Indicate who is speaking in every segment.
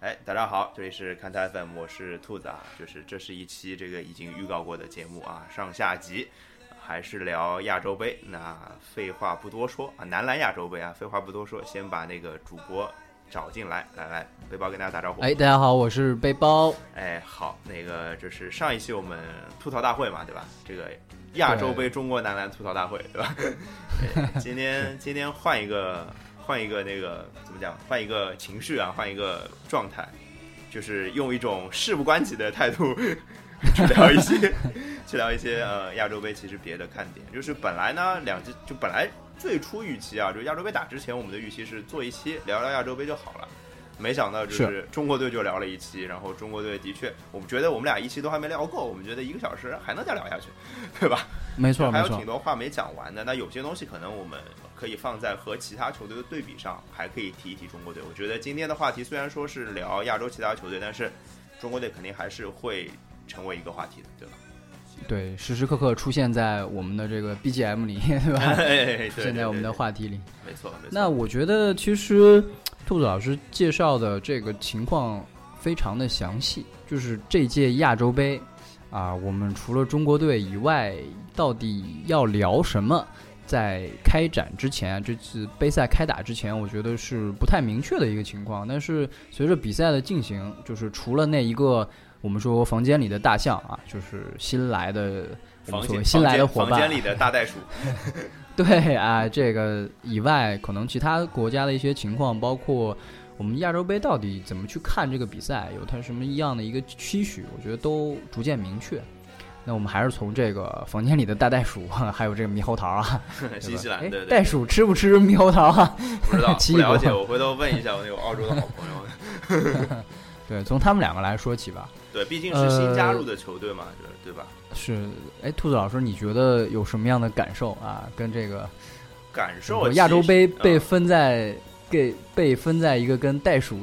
Speaker 1: 哎，大家好，这里是看台 FM，我是兔子啊，就是这是一期这个已经预告过的节目啊，上下集还是聊亚洲杯。那废话不多说啊，男篮亚洲杯啊，废话不多说，先把那个主播找进来，来来，背包跟大家打招呼。
Speaker 2: 哎，大家好，我是背包。
Speaker 1: 哎，好，那个就是上一期我们吐槽大会嘛，对吧？这个亚洲杯中国男篮吐槽大会，对吧？今天今天换一个。换一个那个怎么讲？换一个情绪啊，换一个状态，就是用一种事不关己的态度 去聊一些，去聊一些呃亚洲杯其实别的看点。就是本来呢，两支就本来最初预期啊，就亚洲杯打之前，我们的预期是做一期聊聊亚洲杯就好了。没想到就是中国队就聊了一期，然后中国队的确，我们觉得我们俩一期都还没聊够，我们觉得一个小时还能再聊下去，对吧？
Speaker 2: 没错，
Speaker 1: 还有挺多话没讲完的。那有些东西可能我们可以放在和其他球队的对比上，还可以提一提中国队。我觉得今天的话题虽然说是聊亚洲其他球队，但是中国队肯定还是会成为一个话题的，对吧？
Speaker 2: 对，时时刻刻出现在我们的这个 BGM 里，对吧？出现在我们的话题里，
Speaker 1: 没错。
Speaker 2: 那我觉得其实。兔子老师介绍的这个情况非常的详细，就是这届亚洲杯啊，我们除了中国队以外，到底要聊什么？在开展之前，这次杯赛开打之前，我觉得是不太明确的一个情况。但是随着比赛的进行，就是除了那一个我们说房间里的大象啊，就是新来的
Speaker 1: 房间
Speaker 2: 新来的伙伴，
Speaker 1: 房间里的大袋鼠。
Speaker 2: 对啊，这个以外，可能其他国家的一些情况，包括我们亚洲杯到底怎么去看这个比赛，有它什么样的一个期许，我觉得都逐渐明确。那我们还是从这个房间里的大袋鼠，还有这个猕猴桃啊，
Speaker 1: 新西兰对
Speaker 2: 袋鼠吃不吃猕猴桃啊？
Speaker 1: 不知道，不了解，我回头问一下我那个澳洲的好朋
Speaker 2: 友。对，从他们两个来说起吧。
Speaker 1: 对，毕竟是新加入的球队嘛，对吧？
Speaker 2: 是，哎，兔子老师，你觉得有什么样的感受啊？跟这个
Speaker 1: 感受，
Speaker 2: 亚洲杯被分在给被分在一个跟袋鼠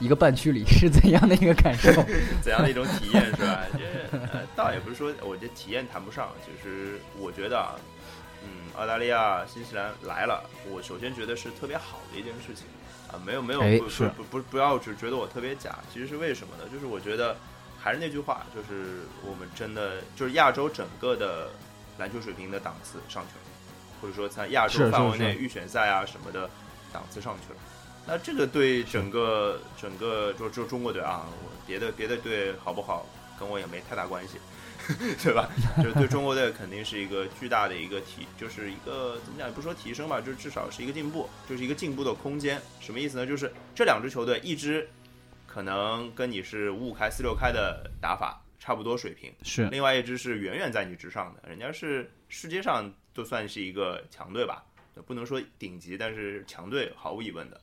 Speaker 2: 一个半区里，是怎样的一个感受？
Speaker 1: 怎样的一种体验是吧？这 倒也不是说，我觉得体验谈不上，就是我觉得啊，嗯，澳大利亚、新西兰来了，我首先觉得是特别好的一件事情啊，没有没有不不不不要只觉得我特别假，其实是为什么呢？就是我觉得。还是那句话，就是我们真的就是亚洲整个的篮球水平的档次上去了，或者说在亚洲范围内预选赛啊什么的档次上去了。那这个对整个整个就就中国队啊，别的别的队好不好，跟我也没太大关系，对吧？就对中国队肯定是一个巨大的一个提，就是一个怎么讲也？不说提升吧，就至少是一个进步，就是一个进步的空间。什么意思呢？就是这两支球队一支。可能跟你是五五开四六开的打法差不多水平，
Speaker 2: 是
Speaker 1: 另外一支是远远在你之上的，人家是世界上都算是一个强队吧，不能说顶级，但是强队毫无疑问的。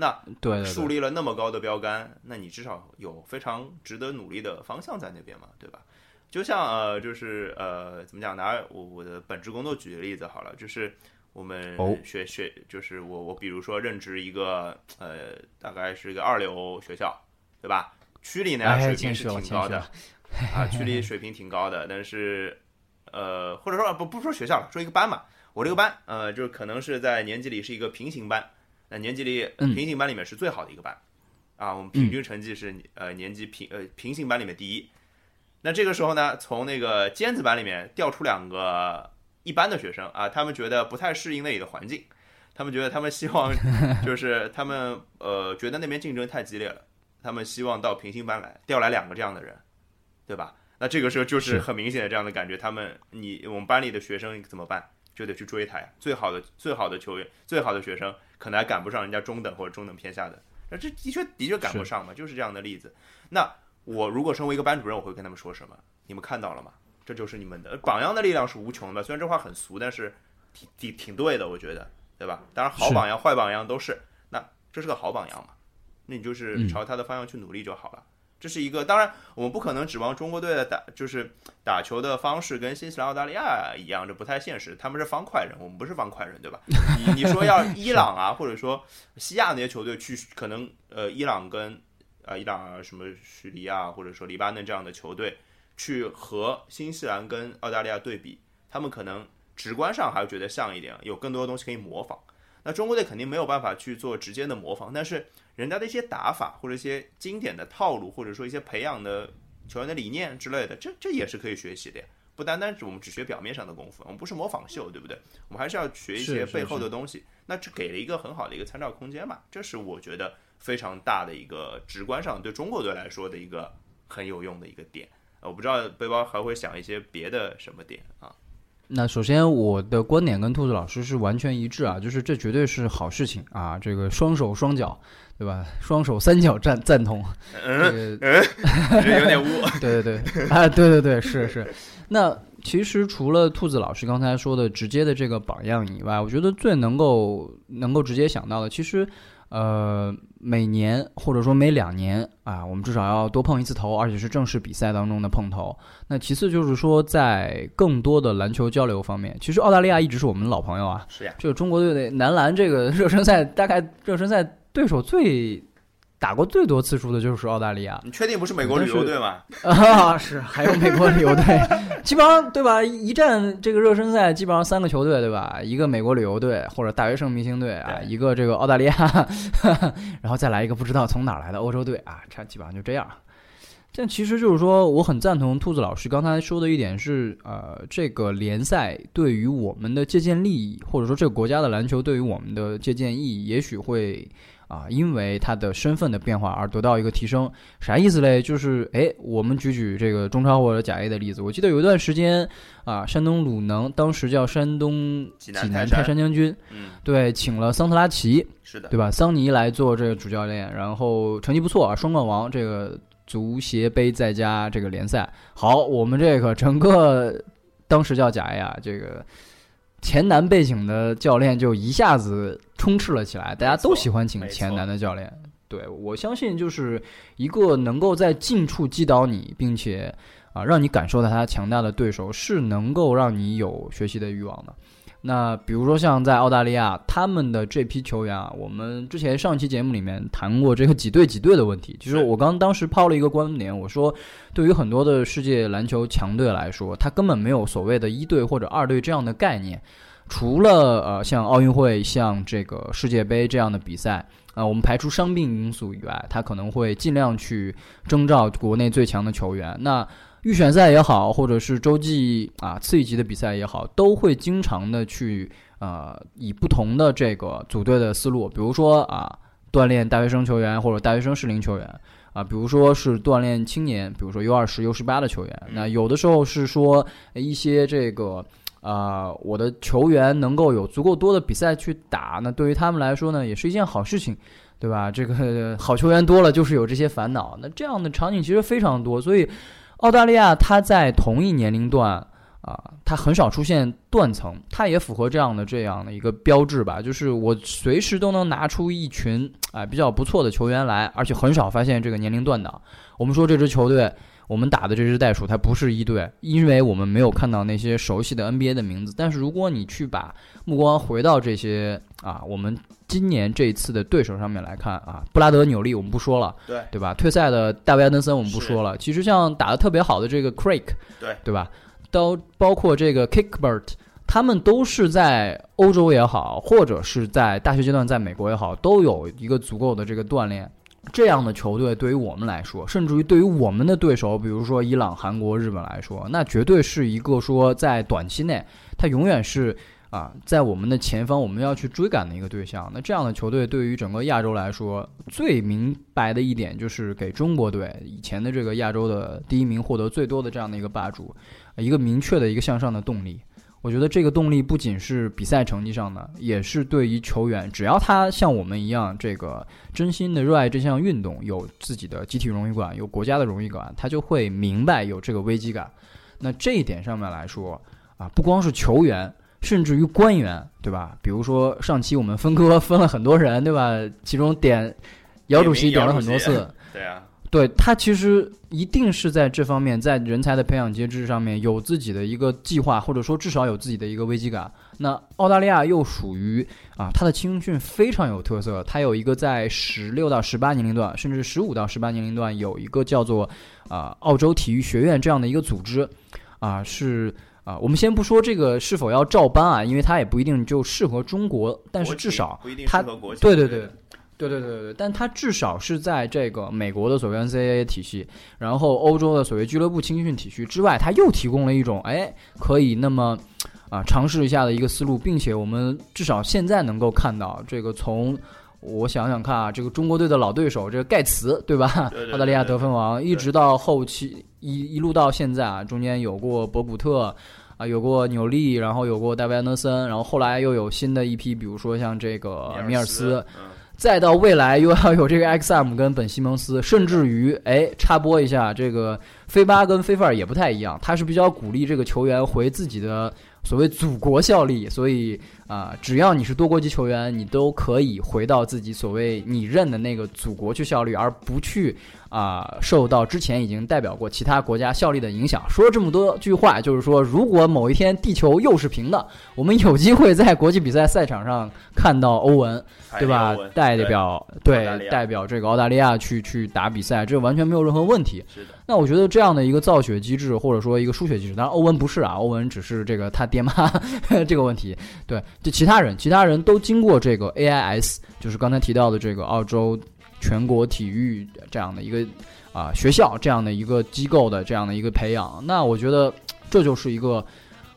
Speaker 1: 那
Speaker 2: 对
Speaker 1: 树立了那么高的标杆，那你至少有非常值得努力的方向在那边嘛，对吧？就像呃，就是呃，怎么讲？拿我我的本职工作举个例子好了，就是我们学学，就是我我比如说任职一个呃，大概是一个二流学校。对吧？区里呢水平是挺高的，啊，区里水平挺高的，但是，呃，或者说不不说学校了，说一个班嘛，我这个班，呃，就是可能是在年级里是一个平行班，那年级里平行班里面是最好的一个班，啊，我们平均成绩是呃年级平呃平行班里面第一，那这个时候呢，从那个尖子班里面调出两个一般的学生啊，他们觉得不太适应那里的环境，他们觉得他们希望 就是他们呃觉得那边竞争太激烈了。他们希望到平行班来调来两个这样的人，对吧？那这个时候就是很明显的这样的感觉。他们，你我们班里的学生怎么办？就得去追他呀。最好的最好的球员，最好的学生，可能还赶不上人家中等或者中等偏下的。那这的确的确赶不上嘛，就是这样的例子。那我如果身为一个班主任，我会跟他们说什么？你们看到了吗？这就是你们的榜样的力量是无穷的。虽然这话很俗，但是挺挺挺对的，我觉得，对吧？当然，好榜样、坏榜样都是。那这是个好榜样嘛？那你就是朝他的方向去努力就好了。这是一个，当然我们不可能指望中国队的打，就是打球的方式跟新西兰、澳大利亚一样，这不太现实。他们是方块人，我们不是方块人，对吧？你你说要伊朗啊，或者说西亚那些球队去，可能呃，伊朗跟呃伊朗啊，什么叙利亚或者说黎巴嫩这样的球队去和新西兰跟澳大利亚对比，他们可能直观上还是觉得像一点，有更多的东西可以模仿。那中国队肯定没有办法去做直接的模仿，但是人家的一些打法或者一些经典的套路，或者说一些培养的球员的理念之类的，这这也是可以学习的呀。不单单是我们只学表面上的功夫，我们不是模仿秀，对不对？我们还是要学一些背后的东西。那这给了一个很好的一个参照空间嘛，这是我觉得非常大的一个直观上对中国队来说的一个很有用的一个点。我不知道背包还会想一些别的什么点啊？
Speaker 2: 那首先我的观点跟兔子老师是完全一致啊，就是这绝对是好事情啊，这个双手双脚。对吧？双手三角赞赞同，
Speaker 1: 嗯嗯，有点污。
Speaker 2: 对对对，啊，对对对，是是。那其实除了兔子老师刚才说的直接的这个榜样以外，我觉得最能够能够直接想到的，其实呃，每年或者说每两年啊，我们至少要多碰一次头，而且是正式比赛当中的碰头。那其次就是说，在更多的篮球交流方面，其实澳大利亚一直是我们的老朋友啊。
Speaker 1: 是呀，
Speaker 2: 这个中国队的男篮这个热身赛，大概热身赛。对手最打过最多次数的就是澳大利亚。
Speaker 1: 你确定不是美国旅游队吗？
Speaker 2: 啊，是，还有美国旅游队，基本上对吧？一站这个热身赛，基本上三个球队对吧？一个美国旅游队或者大学生明星队啊，一个这个澳大利亚，然后再来一个不知道从哪来的欧洲队啊，差基本上就这样。但其实就是说，我很赞同兔子老师刚才说的一点是，呃，这个联赛对于我们的借鉴利益，或者说这个国家的篮球对于我们的借鉴意义，也许会。啊，因为他的身份的变化而得到一个提升，啥意思嘞？就是哎，我们举举这个中超或者甲 A 的例子。我记得有一段时间啊，山东鲁能当时叫山东济南泰山将军，
Speaker 1: 嗯，
Speaker 2: 对，请了桑特拉奇，
Speaker 1: 是的，
Speaker 2: 对吧？桑尼来做这个主教练，然后成绩不错啊，双冠王，这个足协杯再加这个联赛。好，我们这个整个当时叫甲 A 啊，这个。前男背景的教练就一下子充斥了起来，大家都喜欢请前男的教练。对我相信，就是一个能够在近处击倒你，并且啊让你感受到他强大的对手，是能够让你有学习的欲望的。那比如说像在澳大利亚，他们的这批球员啊，我们之前上期节目里面谈过这个几队几队的问题。其实我刚当时抛了一个观点，我说对于很多的世界篮球强队来说，他根本没有所谓的一队或者二队这样的概念。除了呃像奥运会、像这个世界杯这样的比赛啊，我们排除伤病因素以外，他可能会尽量去征召国内最强的球员。那预选赛也好，或者是洲际啊次一级的比赛也好，都会经常的去呃以不同的这个组队的思路，比如说啊锻炼大学生球员或者大学生适龄球员啊，比如说是锻炼青年，比如说 U 二十、U 十八的球员。那有的时候是说一些这个啊我的球员能够有足够多的比赛去打，那对于他们来说呢也是一件好事情。对吧？这个 好球员多了就是有这些烦恼，那这样的场景其实非常多，所以。澳大利亚，它在同一年龄段啊，它很少出现断层，它也符合这样的这样的一个标志吧，就是我随时都能拿出一群啊比较不错的球员来，而且很少发现这个年龄断档。我们说这支球队，我们打的这支袋鼠，它不是一队，因为我们没有看到那些熟悉的 NBA 的名字。但是如果你去把目光回到这些啊，我们。今年这一次的对手上面来看啊，布拉德纽利我们不说了，
Speaker 1: 对
Speaker 2: 对吧？退赛的大卫安德森我们不说了。其实像打的特别好的这个 Craig，
Speaker 1: 对
Speaker 2: 对吧？都包括这个 Kickbert，他们都是在欧洲也好，或者是在大学阶段在美国也好，都有一个足够的这个锻炼。这样的球队对于我们来说，甚至于对于我们的对手，比如说伊朗、韩国、日本来说，那绝对是一个说在短期内，他永远是。啊，在我们的前方，我们要去追赶的一个对象。那这样的球队对于整个亚洲来说，最明白的一点就是给中国队以前的这个亚洲的第一名获得最多的这样的一个霸主，一个明确的一个向上的动力。我觉得这个动力不仅是比赛成绩上的，也是对于球员，只要他像我们一样，这个真心的热爱这项运动，有自己的集体荣誉感，有国家的荣誉感，他就会明白有这个危机感。那这一点上面来说，啊，不光是球员。甚至于官员，对吧？比如说上期我们分割 分了很多人，对吧？其中点姚主席点了很多次，
Speaker 1: 对啊，
Speaker 2: 对他其实一定是在这方面，在人才的培养机制上面有自己的一个计划，或者说至少有自己的一个危机感。那澳大利亚又属于啊，它的青训非常有特色，它有一个在十六到十八年龄段，甚至十五到十八年龄段有一个叫做啊澳洲体育学院这样的一个组织，啊是。啊，我们先不说这个是否要照搬啊，因为它也不一定就适合中国，但是至少
Speaker 1: 不一定
Speaker 2: 它对对对
Speaker 1: 对，
Speaker 2: 对对对但它至少是在这个美国的所谓 NCAA 体系，然后欧洲的所谓俱乐部青训体系之外，它又提供了一种哎可以那么啊尝试一下的一个思路，并且我们至少现在能够看到这个从。我想想看啊，这个中国队的老对手，这个盖茨，对吧？
Speaker 1: 对对对
Speaker 2: 澳大利亚得分王，一直到后期一一路到现在啊，中间有过博古特，啊，有过纽利，然后有过戴维安德森，然后后来又有新的一批，比如说像这个米尔斯，，
Speaker 1: 嗯，
Speaker 2: 再到未来又要有这个 XM 跟本西蒙斯，甚至于哎插播一下，这个菲巴跟菲菲尔也不太一样，他是比较鼓励这个球员回自己的所谓祖国效力，所以啊、只要你是多国籍球员，你都可以回到自己所谓你认的那个祖国去效力，而不去啊、受到之前已经代表过其他国家效力的影响。说了这么多句话，就是说，如果某一天地球又是平的，我们有机会在国际比赛赛场上看到欧文。对吧？代表对代表这个澳大利亚去去打比赛，这完全没有任何问题。
Speaker 1: 是的，
Speaker 2: 那我觉得这样的一个造血机制，或者说一个输血机制，当然欧文不是啊，欧文只是这个他爹妈 这个问题。对，就其他人，其他人都经过这个 AIS，就是刚才提到的这个澳洲全国体育这样的一个啊、学校这样的一个机构的这样的一个培养。那我觉得这就是一个。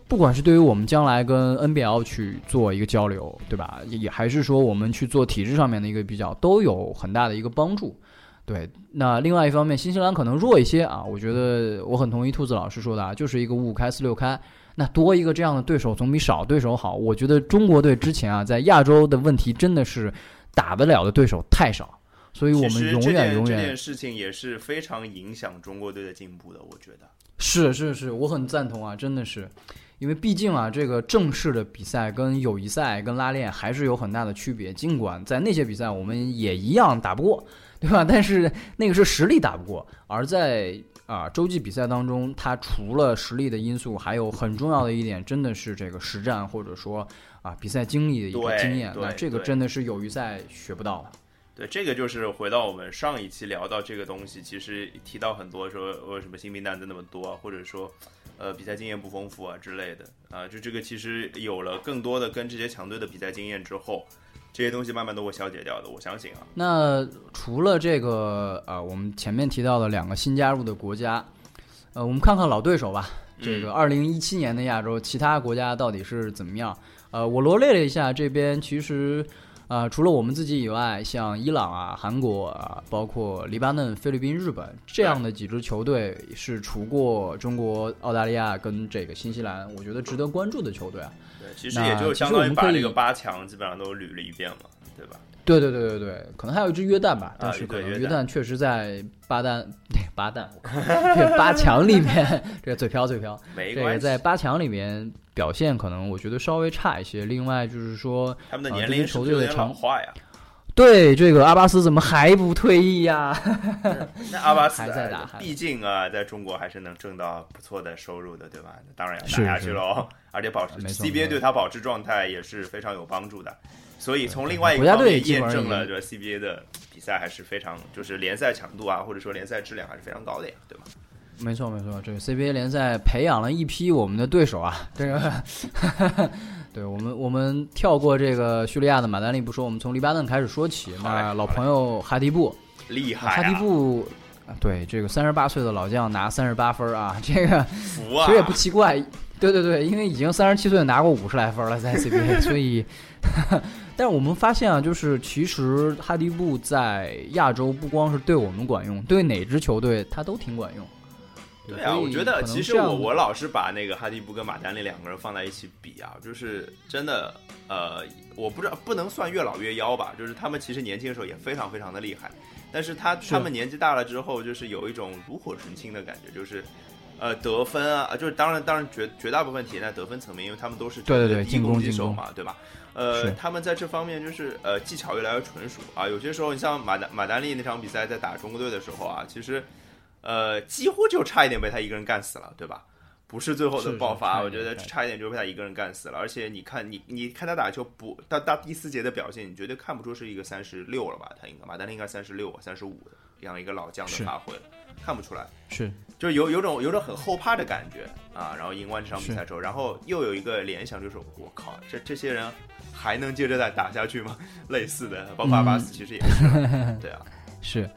Speaker 2: 不管是对于我们将来跟 NBL 去做一个交流，对吧？也也还是说我们去做体制上面的一个比较，都有很大的一个帮助。对，那另外一方面，新西兰可能弱一些啊，我觉得我很同意兔子老师说的啊，就是一个五五开四六开，那多一个这样的对手总比少对手好。我觉得中国队之前啊，在亚洲的问题真的是打得了的对手太少，所以我们永远永远
Speaker 1: 这件事情也是非常影响中国队的进步的，我觉得。
Speaker 2: 是是是，我很赞同啊，真的是，因为毕竟啊，这个正式的比赛跟友谊赛跟拉练还是有很大的区别。尽管在那些比赛我们也一样打不过，对吧？但是那个是实力打不过，而在啊洲际比赛当中，它除了实力的因素，还有很重要的一点，真的是这个实战或者说啊比赛经历的一个经验。
Speaker 1: 对
Speaker 2: 那这个真的是友谊赛学不到的。
Speaker 1: 对，这个就是回到我们上一期聊到这个东西，其实提到很多说为什么新兵蛋子那么多啊，或者说呃比赛经验不丰富啊之类的啊，就这个其实有了更多的跟这些强队的比赛经验之后，这些东西慢慢都会消解掉的，我相信啊。
Speaker 2: 那除了这个呃，我们前面提到的两个新加入的国家，呃，我们看看老对手吧。这个二零一七年的亚洲，其他国家到底是怎么样？呃，我罗列了一下，这边其实。啊、除了我们自己以外，像伊朗啊、韩国啊，包括黎巴嫩、菲律宾、日本这样的几支球队，是除过中国、澳大利亚跟这个新西兰，我觉得值得关注的球队啊。
Speaker 1: 对，其实也就相当于把这个八强基本上都捋了一遍嘛，对吧？
Speaker 2: 对对对对对，可能还有一只约旦吧，但是可
Speaker 1: 对约旦
Speaker 2: 能约旦确实在八旦对八旦，这个八强里面，这个嘴瓢嘴瓢，这个在八强里面表现可能我觉得稍微差一些。另外就是说，
Speaker 1: 他们的年龄
Speaker 2: 球队的长
Speaker 1: 老化呀。
Speaker 2: 对这个阿巴斯怎么还不退役呀？
Speaker 1: 那阿巴 斯
Speaker 2: 还在打还
Speaker 1: 毕竟啊，在中国还是能挣到不错的收入的，对吧？当然要
Speaker 2: 是
Speaker 1: 打下去
Speaker 2: 是
Speaker 1: 喽，而且保持 CBA 对他保持状态也是非常有帮助的。所以从另外一
Speaker 2: 国家
Speaker 1: 个方面
Speaker 2: 队基本上
Speaker 1: 验证了，这 CBA 的比赛还是非常，就是联赛强度啊，或者说联赛质量还是非常高的呀，对吧？
Speaker 2: 没错没错，这个 CBA 联赛培养了一批我们的对手啊，这个，对我们我们跳过这个叙利亚的马丹利不说，我们从黎巴嫩开始说起。那老朋友哈迪布，
Speaker 1: 厉害、啊，
Speaker 2: 哈迪布，啊对这个三十八岁的老将拿三十八分啊，这个
Speaker 1: 服啊！
Speaker 2: 其实也不奇怪。对对对，因为已经三十七岁拿过五十来分了在 CBA，所以，但是我们发现啊，就是其实哈迪布在亚洲不光是对我们管用，对哪支球队他都挺管用。
Speaker 1: 对啊，我觉得其实我我老是把那个哈迪布跟马丹利两个人放在一起比啊，就是真的呃，我不知道不能算越老越妖吧，就是他们其实年轻的时候也非常非常的厉害，但是他他们年纪大了之后，就是有一种炉火纯青的感觉，就是。呃，得分啊，就是当然，当然绝绝大部分体现在得分层面，因为他们都是
Speaker 2: 对对对进攻进攻
Speaker 1: 击手嘛，对吧？呃，他们在这方面就是呃技巧越来越纯熟啊。有些时候，你像马丹马丹利那场比赛在打中国队的时候啊，其实呃几乎就差一点被他一个人干死了，对吧？不是最后的爆发，我觉得
Speaker 2: 差一点
Speaker 1: 就被他一个人干死了。而且你看，你你看他打球不到到第四节的表现，你绝对看不出是一个三十六了吧？他应该马丹利应该三十六、三十五的。样一个老将的发挥了，看不出来。
Speaker 2: 是
Speaker 1: 就是有有种有种很后怕的感觉啊，然后赢完这场比赛之后，然后又有一个联想，就是我靠，这这些人还能接着再打下去吗？类似的，包括阿巴斯其实也是，对啊，
Speaker 2: 是，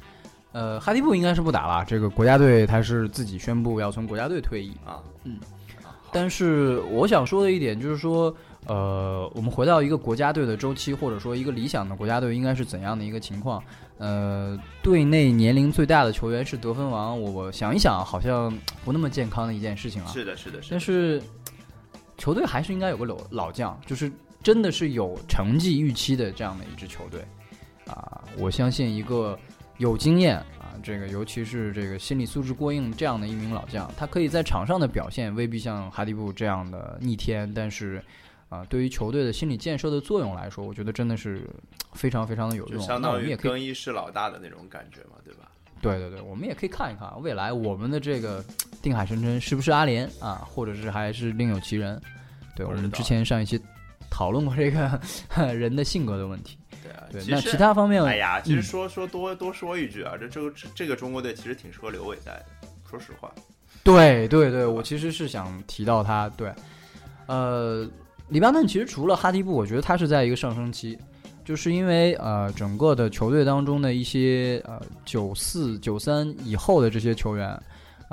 Speaker 2: 呃，哈迪布应该是不打了，这个国家队他是自己宣布要从国家队退役。
Speaker 1: 啊，
Speaker 2: 嗯但是我想说的一点就是说，呃，我们回到一个国家队的周期，或者说一个理想的国家队应该是怎样的一个情况？呃，队内年龄最大的球员是得分王，我我想一想，好像不那么健康的一件事情啊。
Speaker 1: 是的，是的，是的
Speaker 2: 但是球队还是应该有个老老将，就是真的是有成绩预期的这样的一支球队啊！我相信一个有经验啊，这个尤其是这个心理素质过硬这样的一名老将，他可以在场上的表现未必像哈迪布这样的逆天，但是啊，对于球队的心理建设的作用来说，我觉得真的是非常非常的有用。
Speaker 1: 就相当于更衣室老大的那种感觉嘛，对吧？
Speaker 2: 对对对，我们也可以看一看未来我们的这个定海神针是不是阿联啊，或者是还是另有其人。对，我们之前上一期讨论过这个 人的性格的问题。
Speaker 1: 对啊，
Speaker 2: 对，那
Speaker 1: 其
Speaker 2: 他方面，
Speaker 1: 哎呀，其实
Speaker 2: 嗯
Speaker 1: 说说多多说一句啊，这这个这这个中国队其实挺适合刘伟在的，说实话，
Speaker 2: 对对对，我其实是想提到他。对，呃，黎巴嫩其实除了哈迪布，我觉得他是在一个上升期，就是因为呃，整个的球队当中的一些呃九四、九三以后的这些球员。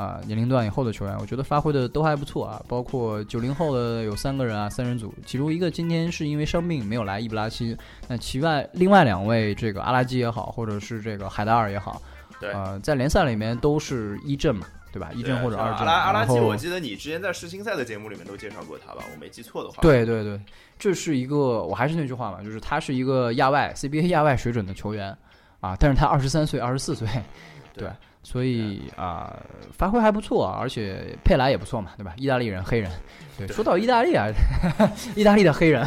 Speaker 2: 啊、年龄段以后的球员，我觉得发挥的都还不错啊，包括九零后的有三个人啊，三人组，其中一个今天是因为伤病没有来，伊布拉希。那其外另外两位，这个阿拉基也好，或者是这个海达尔也好，
Speaker 1: 对
Speaker 2: 呃，在联赛里面都是一阵嘛，对吧？一阵或者二阵。
Speaker 1: 阿拉阿拉基，我记得你之前在世青赛的节目里面都介绍过他吧？我没记错的话。
Speaker 2: 对对对，这是一个，我还是那句话嘛，就是他是一个亚外 CBA 亚外水准的球员啊，但是他二十三岁、二十四岁，
Speaker 1: 对
Speaker 2: 对，所以啊、发挥还不错，而且佩莱也不错嘛，对吧？意大利人，黑人，对，
Speaker 1: 对
Speaker 2: 说到意大利啊，意大利的黑人，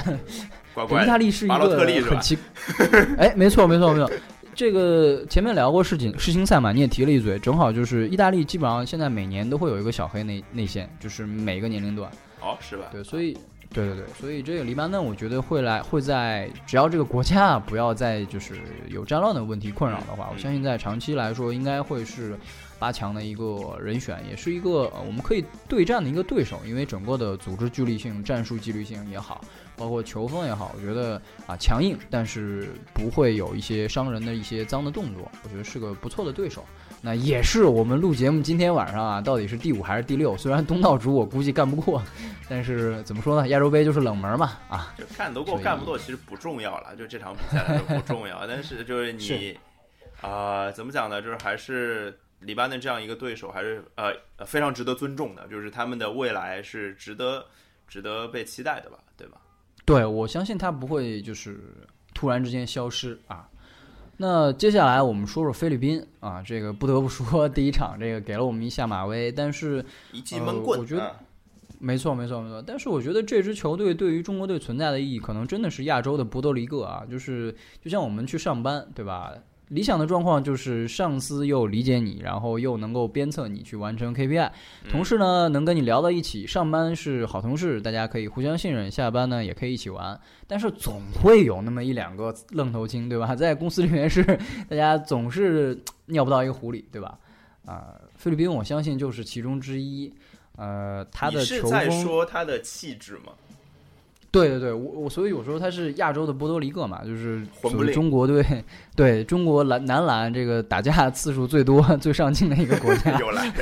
Speaker 1: 乖乖
Speaker 2: 意大利是一个很奇，哎，没错没错没错。这个前面聊过世锦世青赛嘛，你也提了一嘴，正好就是意大利基本上现在每年都会有一个小黑内内线，就是每个年龄段。
Speaker 1: 哦，是吧？
Speaker 2: 对，所以，对对对，所以这个黎巴嫩，我觉得会来会在只要这个国家不要再就是有战乱的问题困扰的话，我相信在长期来说应该会是八强的一个人选，也是一个呃我们可以对战的一个对手，因为整个的组织纪律性、战术纪律性也好，包括球风也好，我觉得啊强硬，但是不会有一些伤人的一些脏的动作，我觉得是个不错的对手。那也是我们录节目今天晚上啊，到底是第五还是第六？虽然东道主我估计干不过，但是怎么说呢？亚洲杯就是冷门嘛，啊，
Speaker 1: 就干得过干不过其实不重要了，就这场比赛来说不重要。但是就是你
Speaker 2: 是
Speaker 1: 啊、怎么讲呢？就是还是黎巴嫩这样一个对手，还是呃呃非常值得尊重的，就是他们的未来是值得值得被期待的吧，对吧？
Speaker 2: 对我相信他不会就是突然之间消失啊。那接下来我们说说菲律宾啊，这个不得不说第一场这个给了我们一下马威，但是
Speaker 1: 一记闷棍，
Speaker 2: 呃我觉得
Speaker 1: 啊
Speaker 2: 没错，没错，没错。但是我觉得这支球队对于中国队存在的意义，可能真的是亚洲的博多黎各啊。就是就像我们去上班，对吧？理想的状况就是上司又理解你，然后又能够鞭策你去完成 KPI，同
Speaker 1: 嗯
Speaker 2: 事呢能跟你聊到一起。上班是好同事，大家可以互相信任；下班呢也可以一起玩。但是总会有那么一两个愣头青，对吧？在公司里面是 大家总是尿不到一个壶里，对吧？啊、菲律宾我相信就是其中之一。呃，他的
Speaker 1: 你是在
Speaker 2: 球风
Speaker 1: 说他的气质吗？
Speaker 2: 对对对，我我所以有时候他是亚洲的波多黎各嘛，就是中国队，对中国男男篮这个打架次数最多、最上进的一个国家。
Speaker 1: 有来，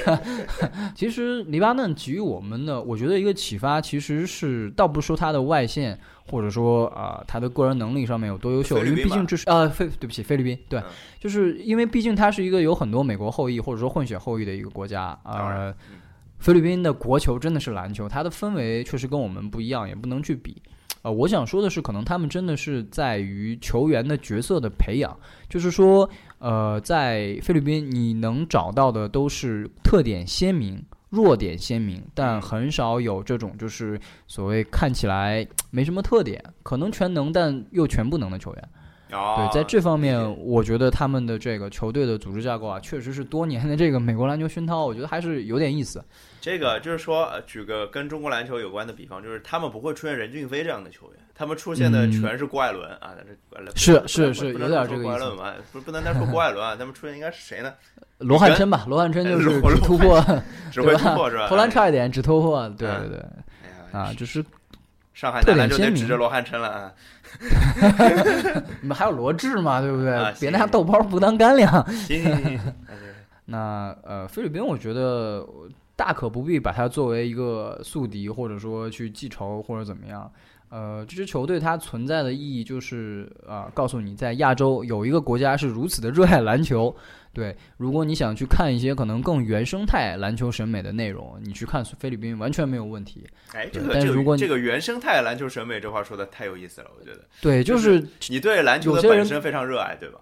Speaker 2: 其实黎巴嫩给予我们的，我觉得一个启发，其实是倒不是说他的外线，或者说啊、他的个人能力上面有多优秀，因为毕竟这是啊菲对不起菲律宾，对，
Speaker 1: 嗯
Speaker 2: 就是因为毕竟它是一个有很多美国后裔或者说混血后裔的一个国家
Speaker 1: 当然
Speaker 2: 呃
Speaker 1: 嗯。
Speaker 2: 菲律宾的国球真的是篮球，它的氛围确实跟我们不一样，也不能去比。呃，我想说的是，可能他们真的是在于球员的角色的培养，就是说，呃，在菲律宾你能找到的都是特点鲜明、弱点鲜明，但
Speaker 1: 嗯
Speaker 2: 很少有这种就是所谓看起来没什么特点，可能全能但又全不能的球员。
Speaker 1: 哦，
Speaker 2: 对，在这方面，我觉得他们的这个球队的组织架构啊，确实是多年的这个美国篮球熏陶，我觉得还是有点意思。
Speaker 1: 这个就是说，呃举个跟中国篮球有关的比方，就是他们不会出现任骏飞这样的球员，他们出现的
Speaker 2: 嗯
Speaker 1: 全是郭艾伦啊，这
Speaker 2: 是是是有点这个意思
Speaker 1: 郭艾伦嘛，不不能单说郭艾伦啊，他们出现应该是谁呢？
Speaker 2: 罗汉琛吧，罗汉琛就是
Speaker 1: 罗
Speaker 2: 只突破，
Speaker 1: 只会突破是吧？
Speaker 2: 投篮差一点，只突破。对
Speaker 1: 嗯
Speaker 2: 对对，
Speaker 1: 哎呀
Speaker 2: 啊，就是
Speaker 1: 上海
Speaker 2: 特
Speaker 1: 男篮就得
Speaker 2: 点
Speaker 1: 指着罗汉琛了啊！
Speaker 2: 你们还有罗志嘛，对不对
Speaker 1: 啊？
Speaker 2: 别拿豆包不当干粮。
Speaker 1: 行行行行，
Speaker 2: 那呃，菲律宾我觉得大可不必把它作为一个宿敌，或者说去记仇或者怎么样。呃，这支球队它存在的意义就是啊、告诉你在亚洲有一个国家是如此的热爱篮球。对，如果你想去看一些可能更原生态篮球审美的内容，你去看菲律宾完全没有问题。
Speaker 1: 哎，这个这
Speaker 2: 但是如果
Speaker 1: 这个原生态篮球审美这话说的太有意思了，我觉得
Speaker 2: 对，就
Speaker 1: 就是你对篮球的本身非常热爱，对吧？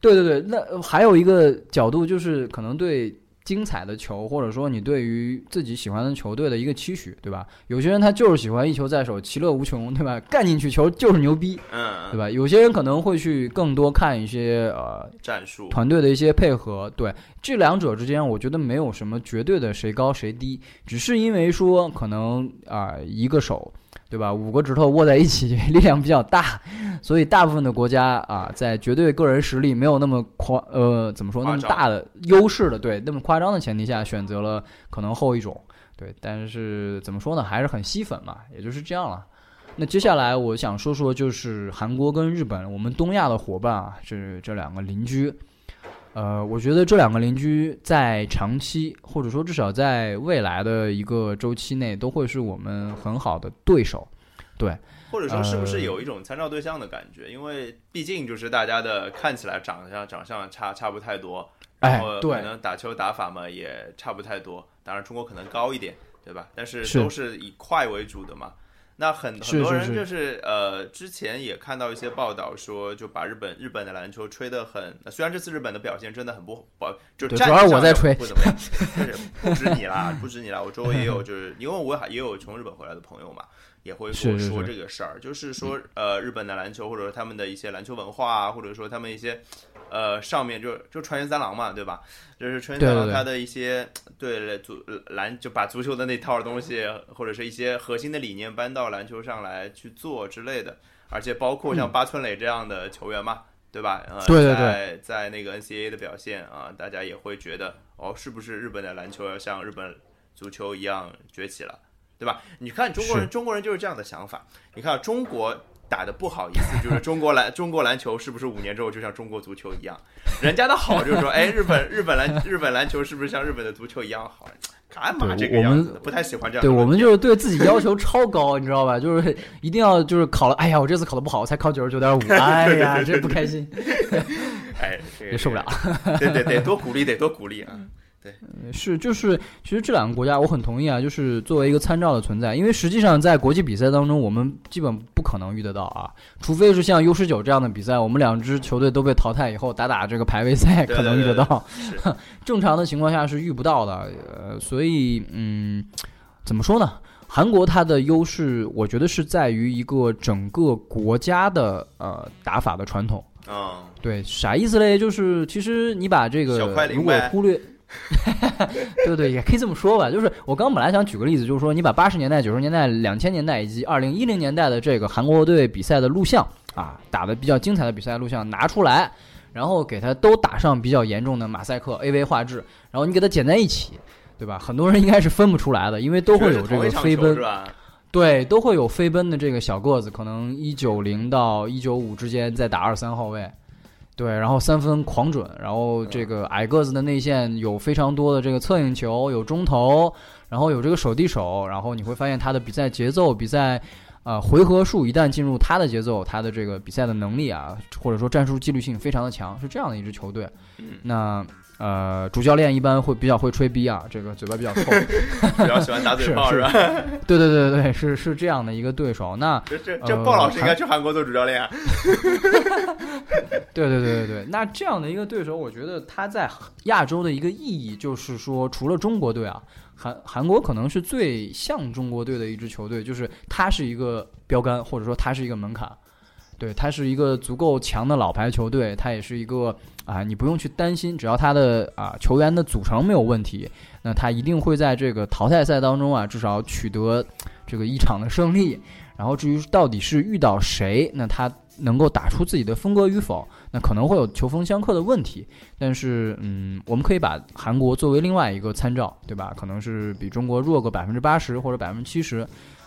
Speaker 2: 对对对，那呃还有一个角度就是可能对精彩的球，或者说你对于自己喜欢的球队的一个期许，对吧？有些人他就是喜欢一球在手，其乐无穷，对吧？干进去球就是牛逼，
Speaker 1: 嗯，
Speaker 2: 对吧？有些人可能会去更多看一些呃
Speaker 1: 战术，
Speaker 2: 团队的一些配合，对这两者之间，我觉得没有什么绝对的谁高谁低，只是因为说可能啊、一个手，对吧？五个指头握在一起，力量比较大，所以大部分的国家啊，在绝对个人实力没有那么夸呃怎么说那么大的优势的，对那么夸张的前提下，选择了可能后一种，对，但是怎么说呢，还是很吸粉嘛，也就是这样了。那接下来我想说说，就是韩国跟日本，我们东亚的伙伴啊，这这两个邻居，呃，我觉得这两个邻居在长期，或者说至少在未来的一个周期内，都会是我们很好的对手。对，
Speaker 1: 或者说是不是
Speaker 2: 呃
Speaker 1: 有一种参照对象的感觉？因为毕竟就是大家的看起来长相长相差差不太多，
Speaker 2: 哎
Speaker 1: 然后，可，能打球打法嘛也差不太多。当然中国可能高一点，对吧？但是
Speaker 2: 是
Speaker 1: 都是以快为主的嘛。那很很多人
Speaker 2: 是。
Speaker 1: 就是呃，之前也看到一些报道说，就把日本日本的篮球吹得很，虽然这次日本的表现真的很不不，就
Speaker 2: 是
Speaker 1: 绩上也
Speaker 2: 我在吹
Speaker 1: 不怎么样，就是不止你啦，不止你啦，我周围也有，就是因为我还也有从日本回来的朋友嘛，也会跟我说这个事儿，就是说呃，日本的篮球或者说他们的一些篮球文化啊，或者说他们一些呃上面就就川原三郎嘛，对吧？就是川原三
Speaker 2: 对对对
Speaker 1: 郎他的一些对足篮就把足球的那套东西或者是一些核心的理念搬到篮球上来去做之类的，而且包括像八村垒这样的球员嘛。对吧？呃，
Speaker 2: 对对
Speaker 1: 在在那个 NCAA 的表现啊，大家也会觉得哦，是不是日本的篮球要像日本足球一样崛起了，对吧？你看中国人，中国人就是这样的想法。你看中国打的不好意思，就是中国篮中国篮球是不是五年之后就像中国足球一样？人家的好就是说，哎，日本日本篮日本篮球是不是像日本的足球一样好？干嘛这个样子？不太喜欢这样
Speaker 2: 对。我们就是对自己要求超高，你知道吧？就是一定要就是考了，哎呀，我这次考的不好，我才考九十九点五，哎呀，真不开心，
Speaker 1: 哎，这个
Speaker 2: 也受不了。
Speaker 1: 对对对，多鼓励，得多鼓励啊！
Speaker 2: 是，就是，其实这两个国家我很同意啊，就是作为一个参照的存在，因为实际上在国际比赛当中，我们基本不可能遇得到啊，除非是像 U 十九这样的比赛，我们两支球队都被淘汰以后打打这个排位赛，可能遇得到。
Speaker 1: 是
Speaker 2: 正常的情况下是遇不到的，呃，所以嗯，怎么说呢？韩国它的优势，我觉得是在于一个整个国家的呃打法的传统。
Speaker 1: 嗯，
Speaker 2: 对，啥意思嘞？就是其实你把这个如果忽略，对对，也可以这么说吧。就是我刚本来想举个例子，就是说你把八十年代、九十年代、两千年代以及二零一零年代的这个韩国队比赛的录像啊，打的比较精彩的比赛录像拿出来，然后给它都打上比较严重的马赛克 AV 画质，然后你给它剪在一起。对吧？很多人应该是分不出来的，因为都会有这个飞奔？对，都会有飞奔的这个小个子，可能一九零到一九五之间在打二三号位，对，然后三分狂准，然后这个矮个子的内线有非常多的这个策应球，有中投，然后有这个手递手，然后你会发现他的比赛节奏、比赛呃回合数一旦进入他的节奏，他的这个比赛的能力啊，或者说战术纪律性非常的强，是这样的一支球队。
Speaker 1: 嗯
Speaker 2: 那呃，主教练一般会比较会吹逼啊，这个嘴巴比较臭。
Speaker 1: 比较喜欢打嘴炮
Speaker 2: 是
Speaker 1: 吧？
Speaker 2: 对对对对对，是是这样的一个对手。那
Speaker 1: 这这鲍老师应该去韩国做主教练啊！
Speaker 2: 对对对对对，那这样的一个对手，我觉得他在亚洲的一个意义就是说，除了中国队啊，韩韩国可能是最像中国队的一支球队，就是他是一个标杆，或者说他是一个门槛。对，他是一个足够强的老牌球队，他也是一个啊，你不用去担心，只要他的啊球员的组成没有问题，那他一定会在这个淘汰赛当中啊，至少取得这个一场的胜利。然后至于到底是遇到谁，那他能够打出自己的风格与否，那可能会有球风相克的问题。但是，嗯，我们可以把韩国作为另外一个参照，对吧？可能是比中国弱个百分之八十或者百分之七十。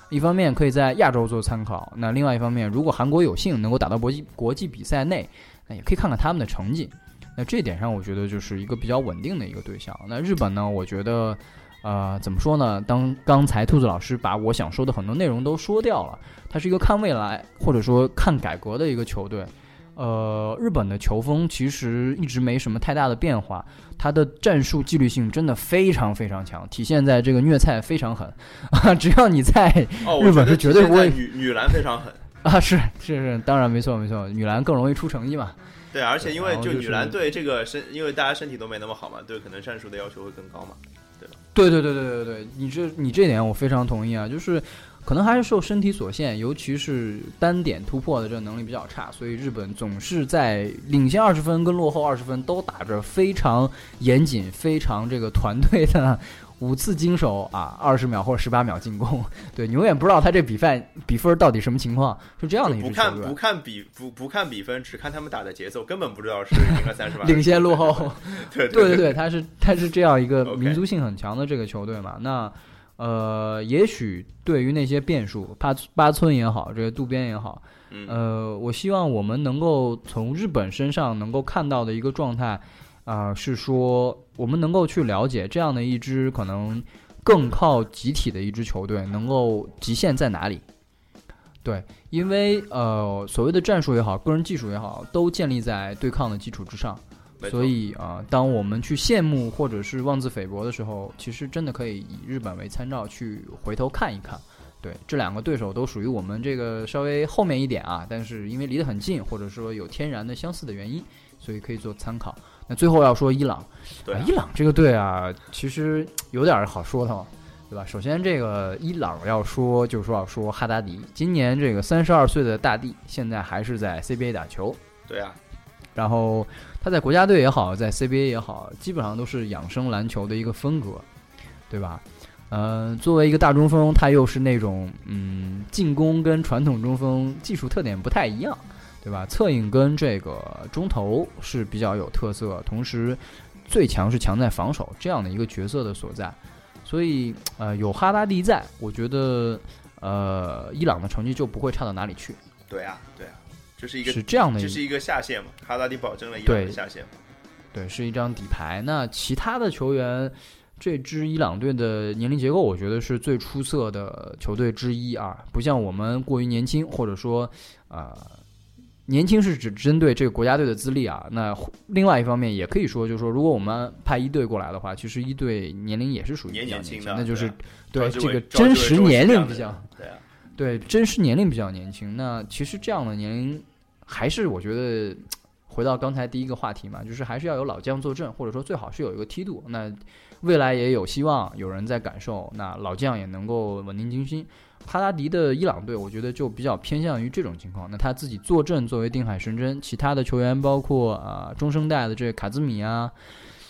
Speaker 2: 一方面可以在亚洲做参考，那另外一方面，如果韩国有幸能够打到国际国际比赛内，那也可以看看他们的成绩。那这一点上，我觉得就是一个比较稳定的一个对象。那日本呢，我觉得。呃，怎么说呢？当刚才兔子老师把我想说的很多内容都说掉了，它是一个看未来或者说看改革的一个球队。呃，日本的球风其实一直没什么太大的变化，它的战术纪律性真的非常非常强，体现在这个虐菜非常狠啊！只要你在日本是绝对不会。
Speaker 1: 女女篮非常狠
Speaker 2: 啊！是是是，当然没错没错，女篮更容易出成绩嘛。
Speaker 1: 对，而且因为就女篮队这个身，因为大家身体都没那么好嘛，对，可能战术的要求会更高嘛。
Speaker 2: 对对对对对对，你这你这点我非常同意啊，就是可能还是受身体所限，尤其是单点突破的这个能力比较差，所以日本总是在领先二十分跟落后二十分都打着非常严谨、非常这个团队的。五次经手啊，二十秒或者十八秒进攻，对你永远不知道他这比分比分到底什么情况，是这样的一
Speaker 1: 个不看不看比不不看比分，只看他们打的节奏，根本不知道是赢了三十八，
Speaker 2: 领先落后。
Speaker 1: 对
Speaker 2: 对对对，他是他是这样一个民族性很强的这个球队嘛？那呃，也许对于那些变数，八八村也好，这个渡边也好，呃，我希望我们能够从日本身上能够看到的一个状态。啊，是说我们能够去了解这样的一支可能更靠集体的一支球队，能够极限在哪里？对，因为呃，所谓的战术也好，个人技术也好，都建立在对抗的基础之上。所以啊，当我们去羡慕或者是妄自菲薄的时候，其实真的可以以日本为参照去回头看一看。对，这两个对手都属于我们这个稍微后面一点啊，但是因为离得很近，或者说有天然的相似的原因，所以可以做参考。那最后要说伊朗，
Speaker 1: 对
Speaker 2: 伊朗这个队啊，其实有点好说的嘛，对吧？首先，这个伊朗要说，就是说要说哈达迪，今年这个三十二岁的大帝，现在还是在 CBA 打球。
Speaker 1: 对啊，
Speaker 2: 然后他在国家队也好，在 CBA 也好，基本上都是养生篮球的一个风格，对吧？嗯，作为一个大中锋，他又是那种嗯，进攻跟传统中锋技术特点不太一样。对吧？侧影跟这个中投是比较有特色，同时最强是强在防守这样的一个角色的所在，所以呃有哈达迪在，我觉得呃伊朗的成绩就不会差到哪里去。
Speaker 1: 对啊，对啊，这是一个
Speaker 2: 是这样的，
Speaker 1: 这是一个下限嘛？哈达迪保证了伊朗的下限。
Speaker 2: 对，是一张底牌。那其他的球员，这支伊朗队的年龄结构，我觉得是最出色的球队之一啊，不像我们过于年轻，或者说啊。年轻是指针对这个国家队的资历啊，那另外一方面也可以说，就是说，如果我们派一队过来的话，其实一队年龄也是属于比较年轻
Speaker 1: 的，
Speaker 2: 那就是
Speaker 1: 对
Speaker 2: 这个真实年龄比较
Speaker 1: 对啊，
Speaker 2: 对真实年龄比较年轻。那其实这样的年龄，还是我觉得回到刚才第一个话题嘛，就是还是要有老将坐镇，或者说最好是有一个梯度。那未来也有希望有人在感受，那老将也能够稳定军心。帕拉迪的伊朗队，我觉得就比较偏向于这种情况。那他自己坐镇作为定海神针，其他的球员包括啊中生代的这个卡兹米啊，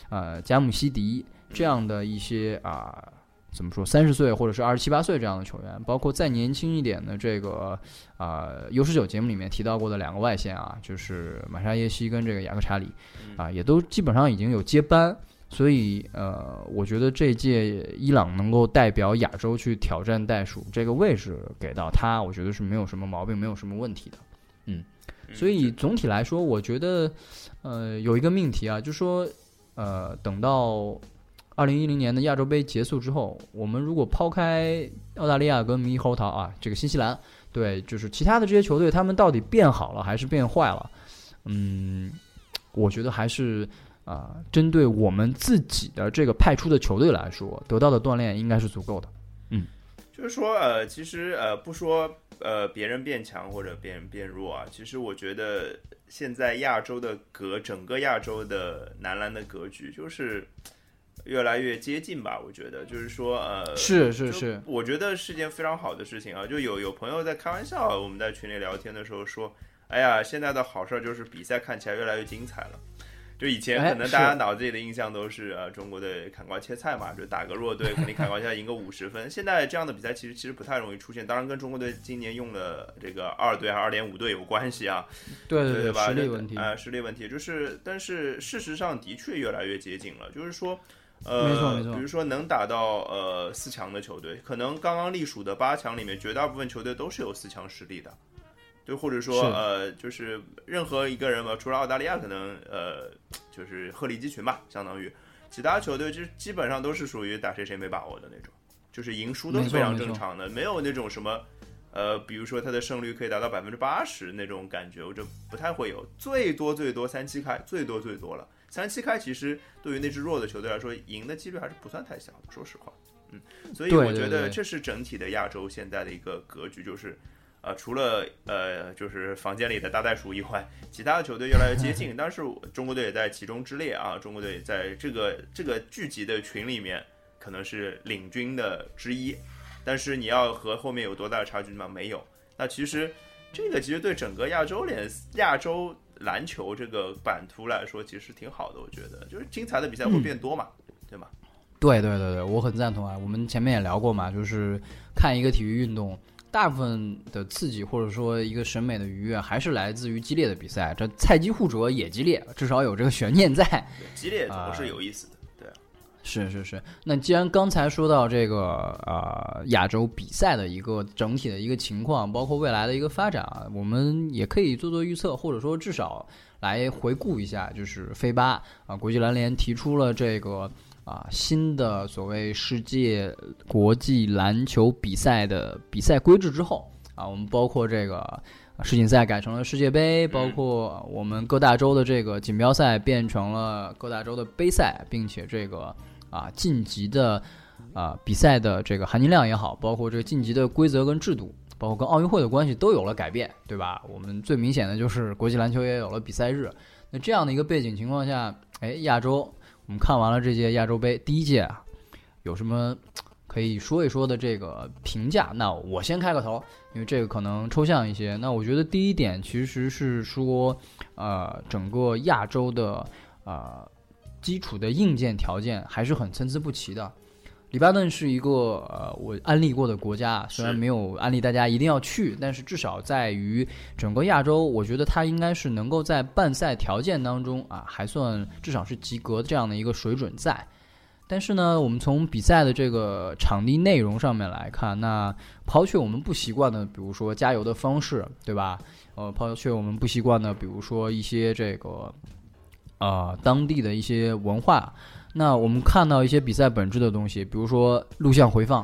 Speaker 2: 呃贾姆西迪这样的一些啊怎么说三十岁或者是二十七八岁这样的球员，包括再年轻一点的这个啊 U 十九节目里面提到过的两个外线啊，就是马沙耶西跟这个雅克查里啊，也都基本上已经有接班。所以，呃，我觉得这届伊朗能够代表亚洲去挑战袋鼠这个位置给到他，我觉得是没有什么毛病，没有什么问题的。嗯，所以总体来说，我觉得，呃，有一个命题啊，就说，呃，等到二零一零年的亚洲杯结束之后，我们如果抛开澳大利亚跟猕猴桃啊，这个新西兰，对，就是其他的这些球队，他们到底变好了还是变坏了？嗯，我觉得还是。啊，针对我们自己的这个派出的球队来说，得到的锻炼应该是足够的。嗯，
Speaker 1: 就是说，呃，其实呃，不说呃别人变强或者别人变弱啊，其实我觉得现在亚洲的格，整个亚洲的男篮的格局就是越来越接近吧。我觉得就是说，呃，
Speaker 2: 是是是，
Speaker 1: 我觉得是件非常好的事情啊。就有有朋友在开玩笑，我们在群里聊天的时候说。哎呀，现在的好事儿就是比赛看起来越来越精彩了。就以前
Speaker 2: 哎
Speaker 1: 可能大家脑子里的印象都是呃中国队砍瓜切菜嘛，就打个弱队肯定砍瓜切菜赢个五十分。现在这样的比赛其实其实不太容易出现，当然跟中国队今年用的这个二队还是二点五队有关系啊。
Speaker 2: 对对，
Speaker 1: 对吧？
Speaker 2: 实力问题。
Speaker 1: 呃，实力问题就是，但是事实上的确越来越接近了。就是说，
Speaker 2: 没
Speaker 1: 呃，
Speaker 2: 错没错。
Speaker 1: 比如说能打到呃四强的球队，可能刚刚隶属的八强里面，绝大部分球队都是有四强实力的。就或者说呃，就是任何一个人吧，除了澳大利亚可能呃，就是鹤立鸡群吧，相当于。其他球队就基本上都是属于打谁谁没把握的那种，就是赢输都是非常正常的，没有那种什么呃，比如说他的胜率可以达到百分之八十那种感觉，我就不太会有，最多最多三七开，最多最多了。三七开其实对于那支弱的球队来说，赢的几率还是不算太小的，说实话。嗯，所以我觉得这是整体的亚洲现在的一个格局，就是呃，除了呃，就是房间里的大袋鼠以外，其他的球队越来越接近，但是中国队也在其中之列啊。中国队在这个这个聚集的群里面，可能是领军的之一，但是你要和后面有多大的差距吗？没有。那其实这个其实对整个亚洲联亚洲篮球这个版图来说，其实挺好的，我觉得就是精彩的比赛会变多嘛，对吗？
Speaker 2: 对对对对，我很赞同啊。我们前面也聊过嘛，就是看一个体育运动，大部分的刺激或者说一个审美的愉悦，还是来自于激烈的比赛。这菜鸡互啄也激烈，至少有这个悬念在。
Speaker 1: 激烈总是有意思的。
Speaker 2: 是是是，那既然刚才说到这个呃亚洲比赛的一个整体的一个情况，包括未来的一个发展啊，我们也可以做做预测，或者说至少来回顾一下，就是飞八啊，国际篮联提出了这个啊新的所谓世界国际篮球比赛的比赛规制之后啊，我们包括这个。世锦赛改成了世界杯，包括我们各大洲的这个锦标赛变成了各大洲的杯赛，并且这个啊晋级的啊比赛的这个含金量也好，包括这个晋级的规则跟制度，包括跟奥运会的关系都有了改变，对吧？我们最明显的就是国际篮球也有了比赛日。那这样的一个背景情况下，哎，亚洲我们看完了这届亚洲杯第一届啊，有什么可以说一说的这个评价？那我先开个头，因为这个可能抽象一些。那我觉得第一点其实是说，呃，整个亚洲的呃基础的硬件条件还是很参差不齐的。黎巴嫩是一个呃我安利过的国家，虽然没有安利大家一定要去，但是至少在于整个亚洲，我觉得它应该是能够在办赛条件当中啊，还算至少是及格这样的一个水准在。但是呢，我们从比赛的这个场地内容上面来看，那抛却我们不习惯的，比如说加油的方式，对吧？呃，抛却我们不习惯的，比如说一些这个呃当地的一些文化。那我们看到一些比赛本质的东西，比如说录像回放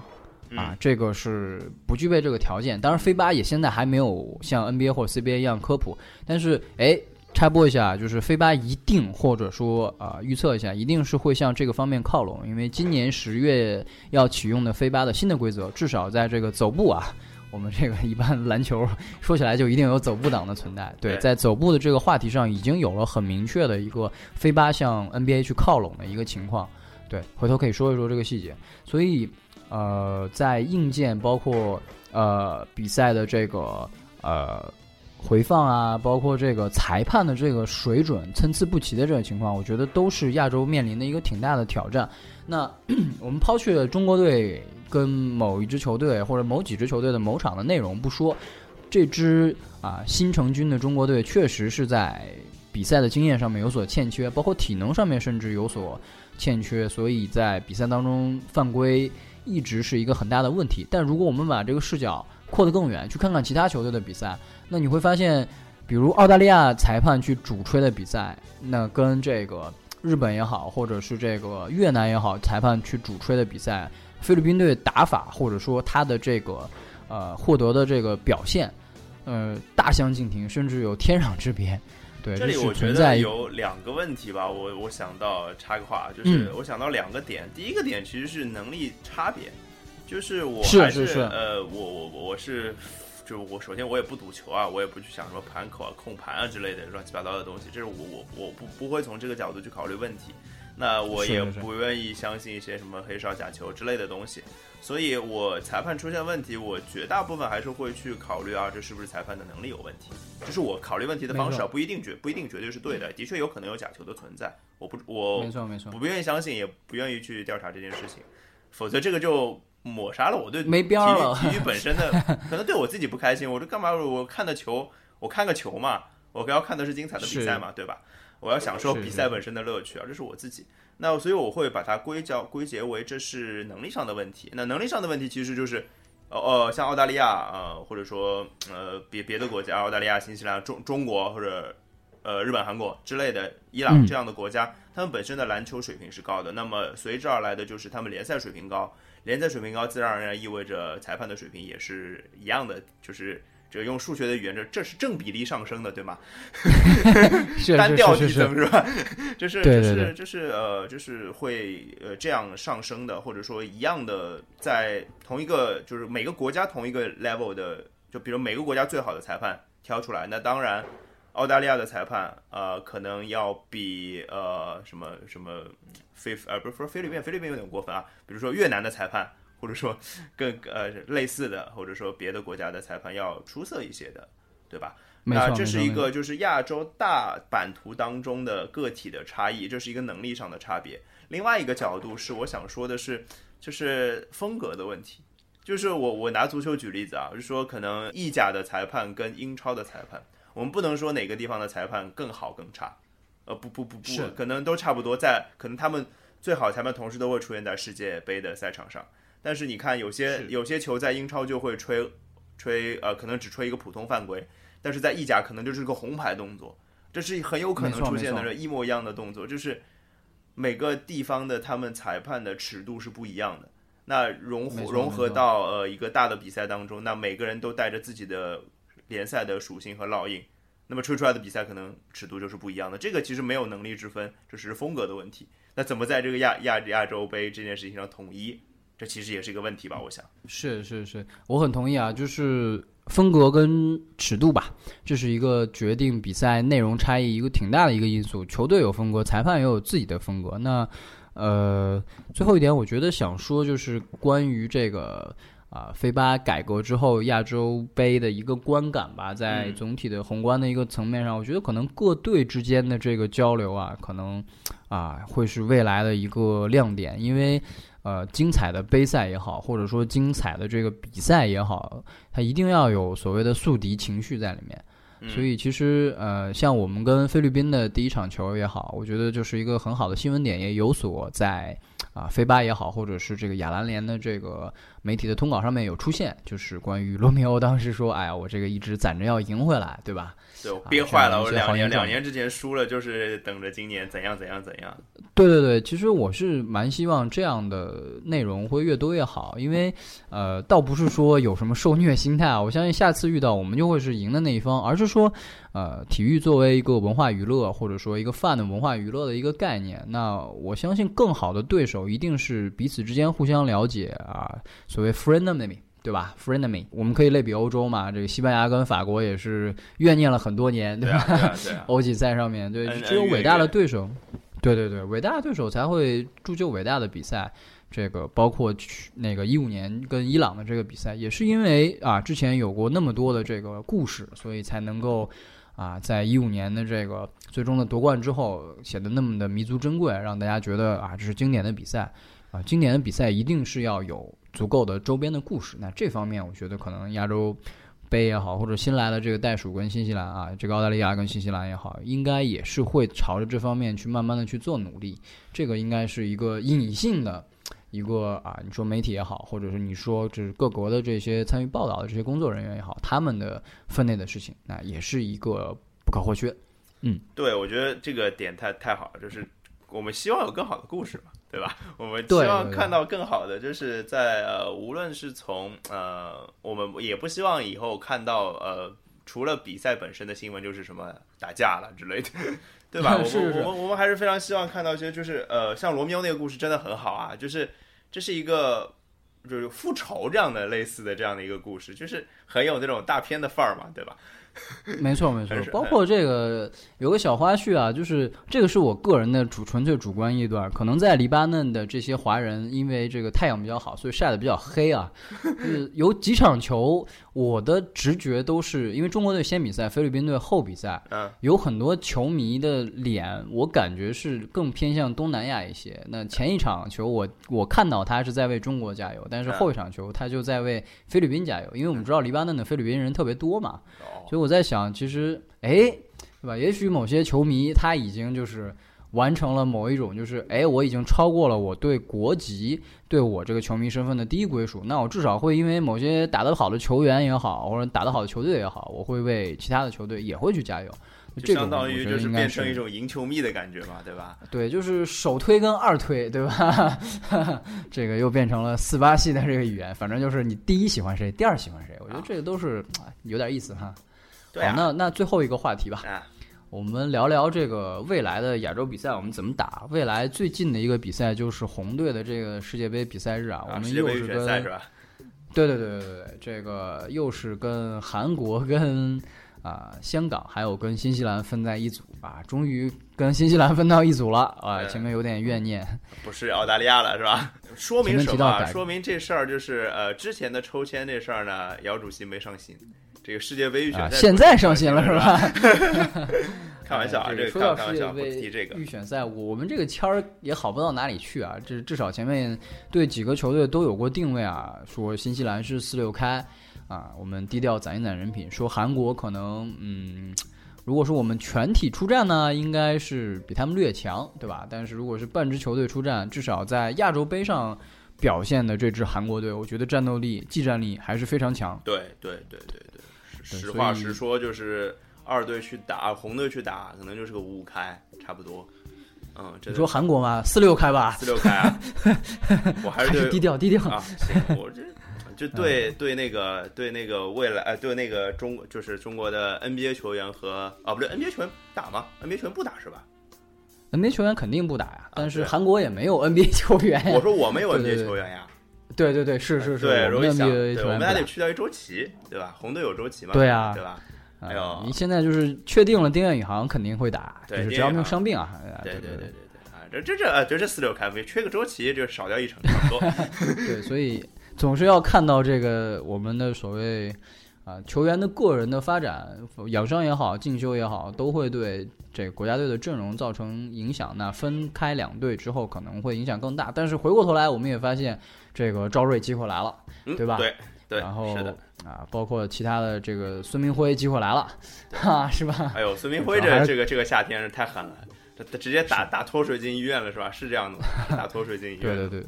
Speaker 2: 啊，
Speaker 1: 嗯，
Speaker 2: 这个是不具备这个条件。当然，飞八也现在还没有像 NBA 或者 CBA 一样科普，但是哎。插播一下，就是飞八一定或者说啊、预测一下，一定是会向这个方面靠拢，因为今年十月要启用的飞八的新的规则，至少在这个走步啊，我们这个一般篮球说起来就一定有走步党的存在。对，
Speaker 1: 对
Speaker 2: 在走步的这个话题上，已经有了很明确的一个飞八向 NBA 去靠拢的一个情况。对，回头可以说一说这个细节。所以，呃，在硬件包括呃比赛的这个呃回放啊，包括这个裁判的这个水准参差不齐的这个情况，我觉得都是亚洲面临的一个挺大的挑战。那 我们抛去了中国队跟某一支球队或者某几支球队的某场的内容不说，这支啊新成军的中国队确实是在比赛的经验上面有所欠缺，包括体能上面甚至有所欠缺，所以在比赛当中犯规一直是一个很大的问题。但如果我们把这个视角扩得更远，去看看其他球队的比赛，那你会发现，比如澳大利亚裁判去主吹的比赛，那跟这个日本也好，或者是这个越南也好，裁判去主吹的比赛，菲律宾队打法或者说他的这个呃获得的这个表现，呃大相径庭，甚至有天壤之别。对，
Speaker 1: 这里我觉得有两个问题吧，我我想到插个话，就是
Speaker 2: 嗯。
Speaker 1: 我想到两个点，第一个点其实是能力差别，就是我
Speaker 2: 是
Speaker 1: 还
Speaker 2: 是是
Speaker 1: 呃，我我我是。就我首先我也不赌球啊，我也不去想什么盘口啊、控盘啊之类的乱七八糟的东西，这是我我我不不会从这个角度去考虑问题。那我也不愿意相信一些什么黑哨假球之类的东西，所以我裁判出现问题，我绝大部分还是会去考虑啊，这是不是裁判的能力有问题？这是我考虑问题的方式啊，不一定绝不一定绝对是对的，的确有可能有假球的存在，我不我
Speaker 2: 没错没错
Speaker 1: 我，不愿意相信，也不愿意去调查这件事情，否则这个就抹杀了我对
Speaker 2: 没边了
Speaker 1: 体育体育本身的，可能对我自己不开心。我这干嘛？我看的球，我看个球嘛，我要看的是精彩的比赛嘛，对吧？我要享受比赛本身的乐趣啊，这是我自己。那所以我会把它归叫归结为这是能力上的问题。那能力上的问题其实就是，呃呃，像澳大利亚呃，或者说呃别别的国家，澳大利亚、新西兰、中中国或者呃日本、韩国之类的，伊朗
Speaker 2: 嗯
Speaker 1: 这样的国家，他们本身的篮球水平是高的。那么随之而来的就是他们联赛水平高，联赛水平高，自然而然意味着裁判的水平也是一样的，就是。这个用数学的语言，这这是正比例上升的，对吗？单调递增是吧？就是 就是就是呃，就是会呃这样上升的，或者说一样的，在同一个就是每个国家同一个 level 的，就比如每个国家最好的裁判挑出来，那当然澳大利亚的裁判呃可能要比呃什么什么菲呃不是说菲律宾，菲律宾有点过分啊，比如说越南的裁判。或者说更呃类似的，或者说别的国家的裁判要出色一些的，对吧？那这是一个就是亚洲大版图当中的个体的差异，这是一个能力上的差别。另外一个角度是我想说的是，就是风格的问题。就是我我拿足球举例子啊，就是说可能意甲的裁判跟英超的裁判，我们不能说哪个地方的裁判更好更差，呃不不不不，可能都差不多在，可能他们最好裁判同时都会出现在世界杯的赛场上。但是你看有些有些球在英超就会吹吹呃，可能只吹一个普通犯规，但是在意甲可能就是个红牌动作，这是很有可能出现的一模一样的动作，就是每个地方的他们裁判的尺度是不一样的。那融
Speaker 2: 没错
Speaker 1: 融合到呃一个大的比赛当中，那每个人都带着自己的联赛的属性和烙印，那么吹出来的比赛可能尺度就是不一样的。这个其实没有能力之分，这只是风格的问题。那怎么在这个亚亚亚洲杯这件事情上统一，这其实也是一个问题吧？我想。
Speaker 2: 是是是，我很同意啊，就是风格跟尺度吧，这是一个决定比赛内容差异一个挺大的一个因素。球队有风格，裁判也有自己的风格。那呃，最后一点，我觉得想说就是关于这个啊，飞巴改革之后亚洲杯的一个观感吧，在
Speaker 1: 嗯
Speaker 2: 总体的宏观的一个层面上，我觉得可能各队之间的这个交流啊，可能啊会是未来的一个亮点，因为。呃，精彩的杯赛也好，或者说精彩的这个比赛也好，它一定要有所谓的宿敌情绪在里面。
Speaker 1: 嗯
Speaker 2: 所以其实呃，像我们跟菲律宾的第一场球也好，我觉得就是一个很好的新闻点，也有所在啊，飞吧也好，或者是这个亚兰联的这个媒体的通稿上面有出现，就是关于罗密欧当时说，哎呀，我这个一直攒着要赢回来，对吧？
Speaker 1: 对我憋坏了，我两年两年之前输了，就是等着今年怎样怎样怎样。
Speaker 2: 对对对，其实我是蛮希望这样的内容会越多越好，因为呃，倒不是说有什么受虐心态啊，我相信下次遇到我们就会是赢的那一方，而是说呃，体育作为一个文化娱乐或者说一个泛的文化娱乐的一个概念，那我相信更好的对手一定是彼此之间互相了解啊，所谓 frenemy。对吧？Frenemy，我们可以类比欧洲嘛？这个西班牙跟法国也是怨念了很多年，
Speaker 1: 对吧，对啊，对啊。
Speaker 2: 欧锦赛上面，对，只有伟大的对手，对对对，伟大的对手才会铸就伟大的比赛。这个包括去那个一五年跟伊朗的这个比赛，也是因为啊之前有过那么多的这个故事，所以才能够啊在一五年的这个最终的夺冠之后显得那么的弥足珍贵，让大家觉得啊这是经典的比赛啊，经典的比赛一定是要有足够的周边的故事。那这方面，我觉得可能亚洲杯也好，或者新来的这个袋鼠跟新西兰啊，这个澳大利亚跟新西兰也好，应该也是会朝着这方面去慢慢的去做努力。这个应该是一个隐性的一个啊，你说媒体也好，或者是你说就是各国的这些参与报道的这些工作人员也好，他们的分内的事情，那也是一个不可或缺。
Speaker 1: 嗯对，我觉得这个点太太好了，就是我们希望有更好的故事嘛，对吧？我们希望看到更好的，就是在呃，无论是从呃，我们也不希望以后看到呃，除了比赛本身的新闻，就是什么打架了之类的，对吧？我们我们我们还是非常希望看到一些，就是呃，像罗密欧那个故事真的很好啊，就是这是一个。就是复仇这样的类似的这样的一个故事，就是很有那种大片的范儿嘛，对吧？
Speaker 2: 没错没错，包括这个有个小花絮啊，就是这个是我个人的主纯粹主观臆断，可能在黎巴嫩的这些华人，因为这个太阳比较好，所以晒得比较黑啊。就是有几场球，我的直觉都是因为中国队先比赛，菲律宾队后比赛，
Speaker 1: 嗯，
Speaker 2: 有很多球迷的脸，我感觉是更偏向东南亚一些。那前一场球我我看到他是在为中国加油，但是
Speaker 1: 嗯
Speaker 2: 后一场球他就在为菲律宾加油，因为我们知道黎巴嫩的菲律宾人特别多嘛。
Speaker 1: 哦，
Speaker 2: 所以我在想，其实，哎，对吧？也许某些球迷他已经就是完成了某一种，就是哎，我已经超过了我对国籍、对我这个球迷身份的第一归属。那我至少会因为某些打得好的球员也好，或者打得好的球队也好，我会为其他的球队也会去加油。
Speaker 1: 就相当于就是变成一种赢球迷的感觉嘛，对吧？
Speaker 2: 对，就是首推跟二推，对吧？这个又变成了四八系的这个语言，反正就是你第一喜欢谁，第二喜欢谁，我觉得这个都是啊有点意思哈。好，
Speaker 1: 对啊，
Speaker 2: 那那最后一个话题吧，
Speaker 1: 啊，
Speaker 2: 我们聊聊这个未来的亚洲比赛我们怎么打。未来最近的一个比赛就是红队的这个世界杯比赛日啊，我
Speaker 1: 啊，
Speaker 2: 们又是跟
Speaker 1: 赛是吧？
Speaker 2: 对对对对对对，这个又是跟韩国跟啊、香港还有跟新西兰分在一组啊，终于跟新西兰分到一组了啊，前面有点怨念。
Speaker 1: 不是澳大利亚了是吧？说明什么说明这事儿就是呃，之前的抽签这事儿呢，姚主席没上心。这个世界杯预选
Speaker 2: 啊，
Speaker 1: 赛、
Speaker 2: 现在上心了是？吧？
Speaker 1: 开玩笑啊，
Speaker 2: 哎
Speaker 1: 这个
Speaker 2: 说到世界
Speaker 1: 开开玩笑，不提
Speaker 2: 杯
Speaker 1: 这个。
Speaker 2: 预选赛，我们这个签儿也好不到哪里去啊。这至少前面对几个球队都有过定位啊，说新西兰是四六开啊，我们低调攒一攒人品。说韩国可能嗯，如果说我们全体出战呢，应该是比他们略强，对吧？但是如果是半支球队出战，至少在亚洲杯上表现的这支韩国队，我觉得战斗力、技战力还是非常强。
Speaker 1: 对对对对对，实话实说，就是二队去打红队去打，可能就是个五五开，差不多。嗯，
Speaker 2: 你说韩国吗？四六开吧，
Speaker 1: 四六开啊，我还是
Speaker 2: 还是低调低调。
Speaker 1: 啊，行，我这就对对那个对那个未来呃对那个中就是中国的 NBA 球员和啊不对 NBA 球员打吗？NBA 球员不打是吧
Speaker 2: ？NBA 球员肯定不打呀，但是韩国也没有 NBA 球员呀。
Speaker 1: 我说我们有 NBA 球员呀，
Speaker 2: 对对对，是是是，
Speaker 1: 对，
Speaker 2: 我们的
Speaker 1: 容易想我们还得去掉一周琦，对吧？红队有周琦嘛？
Speaker 2: 对啊
Speaker 1: 对吧？
Speaker 2: 啊
Speaker 1: 哎呦
Speaker 2: 你现在就是确定了丁彦雨航肯定会打，就
Speaker 1: 对
Speaker 2: 是只要没有伤病啊。
Speaker 1: 对
Speaker 2: 对
Speaker 1: 对对对对啊，这这这啊，就这四六开，飞缺个周琦就少掉一成，差不多。
Speaker 2: 对，所以总是要看到这个我们的所谓啊球员的个人的发展，养伤也好，进修也好，都会对这个国家队的阵容造成影响。那分开两队之后，可能会影响更大。但是回过头来，我们也发现这个赵睿机会来了。
Speaker 1: 嗯，
Speaker 2: 对吧
Speaker 1: 对对，
Speaker 2: 然后
Speaker 1: 是。
Speaker 2: 啊，包括其他的这个孙明辉机会来了，哈，是吧？
Speaker 1: 哎呦，孙明辉这这个这个夏天是太狠了，他他直接打打脱水进医院了是吧？是这样的吗，打脱水进医院。
Speaker 2: 对对对，是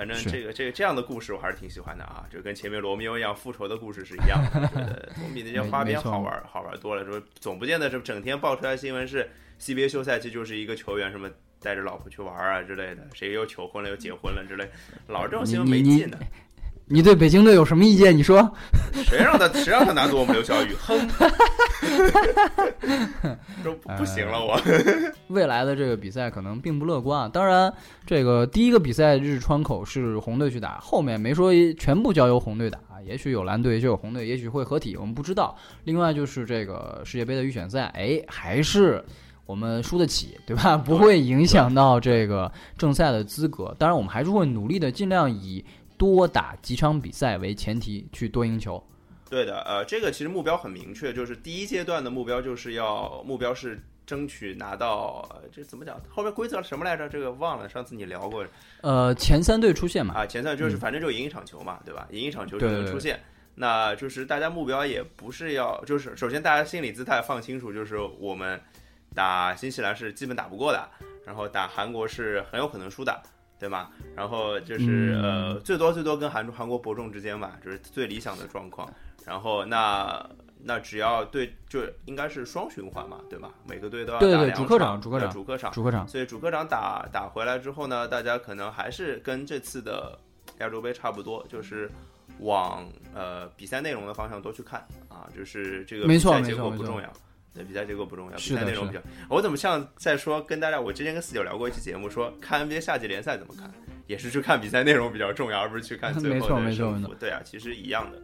Speaker 1: 反正这个这个这样的故事我还是挺喜欢的啊，就跟前面罗密欧一样复仇的故事是一样的，我觉得 总比那些花边好玩好玩多了。说总不见得是整天爆出来新闻是 CBA 休赛期就是一个球员什么带着老婆去玩啊之类的，谁又求婚了又结婚了之类，老是这种新闻没劲的。
Speaker 2: 你对北京队有什么意见？你说？
Speaker 1: 谁让他谁让他拿走我们刘晓宇？哼，说不不行了我。
Speaker 2: 未来的这个比赛可能并不乐观啊。当然，这个第一个比赛日窗口是红队去打，后面没说全部交由红队打，也许有蓝队，也许有红队，也许会合体，我们不知道。另外就是这个世界杯的预选赛，哎，还是。我们输得起，对吧？不会影响到这个正赛的资格。当然，我们还是会努力的，尽量以多打几场比赛为前提去多赢球。
Speaker 1: 对的，呃，这个其实目标很明确，就是第一阶段的目标就是要目标是争取拿到，呃这怎么讲？后面规则什么来着？这个忘了，上次你聊过
Speaker 2: 呃，前三队出现嘛？
Speaker 1: 啊。前三就是反正就赢一场球嘛，对吧？赢一场球就
Speaker 2: 对对
Speaker 1: 能出现。那就是大家目标也不是要，就是首先大家心理姿态放清楚，就是我们打新西兰是基本打不过的，然后打韩国是很有可能输的。对吗？然后就是、
Speaker 2: 嗯
Speaker 1: 呃，最多最多跟韩韩国伯仲之间吧，就是最理想的状况。然后那那只要对，就应该是双循环嘛，对吧？每个队都要打
Speaker 2: 对对
Speaker 1: 两
Speaker 2: 主客场
Speaker 1: 场
Speaker 2: 主客场
Speaker 1: 主客场。
Speaker 2: 主客场。
Speaker 1: 所以主客场打打回来之后呢，大家可能还是跟这次的亚洲杯差不多，就是往呃比赛内容的方向多去看啊，就是这个比赛结
Speaker 2: 没错没错
Speaker 1: 果不重要。对比赛结果不重要，比赛内容比较。我怎么像在说跟大家？我之前跟四九聊过一期节目，说看 NBA 夏季联赛怎么看，也是去看比赛内容比较重要，而不是去看最后的胜负。对啊，其实一样的。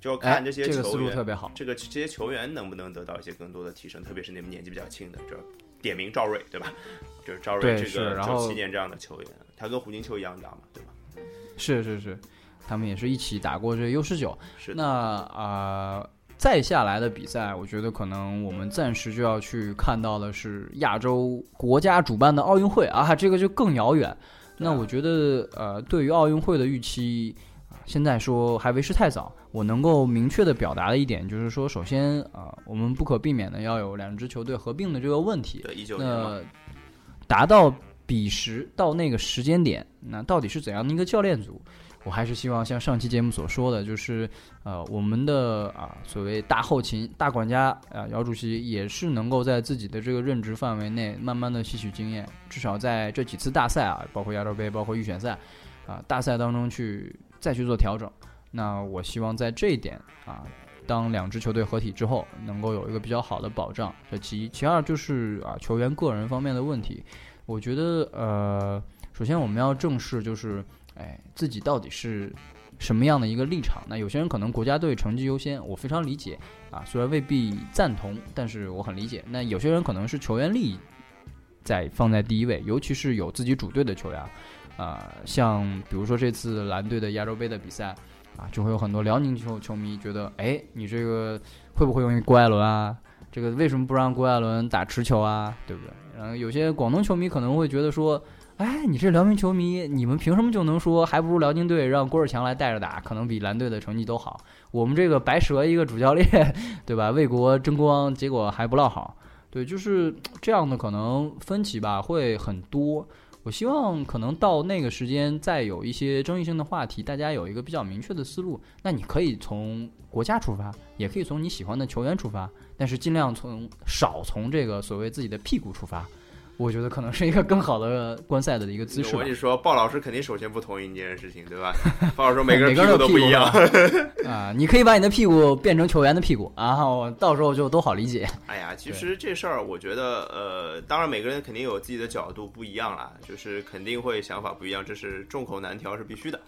Speaker 1: 就看这些
Speaker 2: 这个思
Speaker 1: 球员，
Speaker 2: 路特别好。
Speaker 1: 这个这些球员能不能得到一些更多的提升，特别是你们年纪比较轻的，就点名赵睿，对吧？就是赵
Speaker 2: 睿
Speaker 1: 这个九七年这样的球员，他跟胡金秋一样大嘛，对吧？
Speaker 2: 是是是，他们也是一起打过这个 U 十九。
Speaker 1: 是，
Speaker 2: 那啊、再下来的比赛，我觉得可能我们暂时就要去看到的是亚洲国家主办的奥运会啊，这个就更遥远。那我觉得呃，对于奥运会的预期。啊现在说还为时太早，我能够明确的表达的一点就是说，首先啊、我们不可避免的要有两支球队合并的这个问题。
Speaker 1: 对，一九年嘛，
Speaker 2: 那达到彼时到那个时间点，那到底是怎样的一个教练组？我还是希望像上期节目所说的，就是呃，我们的啊所谓大后勤、大管家啊，姚主席也是能够在自己的这个任职范围内，慢慢的吸取经验，至少在这几次大赛啊，包括亚洲杯、包括预选赛啊，大赛当中去再去做调整。那我希望在这一点啊，当两支球队合体之后，能够有一个比较好的保障。这其一，其二就是啊，球员个人方面的问题，我觉得呃，首先我们要正视就是，哎，自己到底是什么样的一个立场？那有些人可能国家队成绩优先，我非常理解啊，虽然未必赞同，但是我很理解。那有些人可能是球员利益在放在第一位，尤其是有自己主队的球员啊、像比如说这次蓝队的亚洲杯的比赛。啊，就会有很多辽宁球球迷觉得，哎，你这个会不会用于郭艾伦啊？这个为什么不让郭艾伦打持球啊？对不对？然后有些广东球迷可能会觉得说，哎，你这辽宁球迷，你们凭什么就能说还不如辽宁队让郭士强来带着打，可能比蓝队的成绩都好？我们这个白蛇一个主教练，对吧？为国争光，结果还不落好。对，就是这样的，可能分歧吧会很多。我希望可能到那个时间，再有一些争议性的话题，大家有一个比较明确的思路。那你可以从国家出发，也可以从你喜欢的球员出发，但是尽量从少从这个所谓自己的屁股出发。我觉得可能是一个更好的观赛的一个姿势吧
Speaker 1: 我跟你。说，鲍老师肯定首先不同意你这件事情，对吧？鲍老师说每个人屁
Speaker 2: 每个人的屁股
Speaker 1: 股都不一样。
Speaker 2: 啊，你可以把你的屁股变成球员的屁股，然后到时候就都好理解。
Speaker 1: 哎呀，其实这事儿，我觉得，呃，当然每个人肯定有自己的角度不一样啦，就是肯定会想法不一样，这是众口难调，是必须的，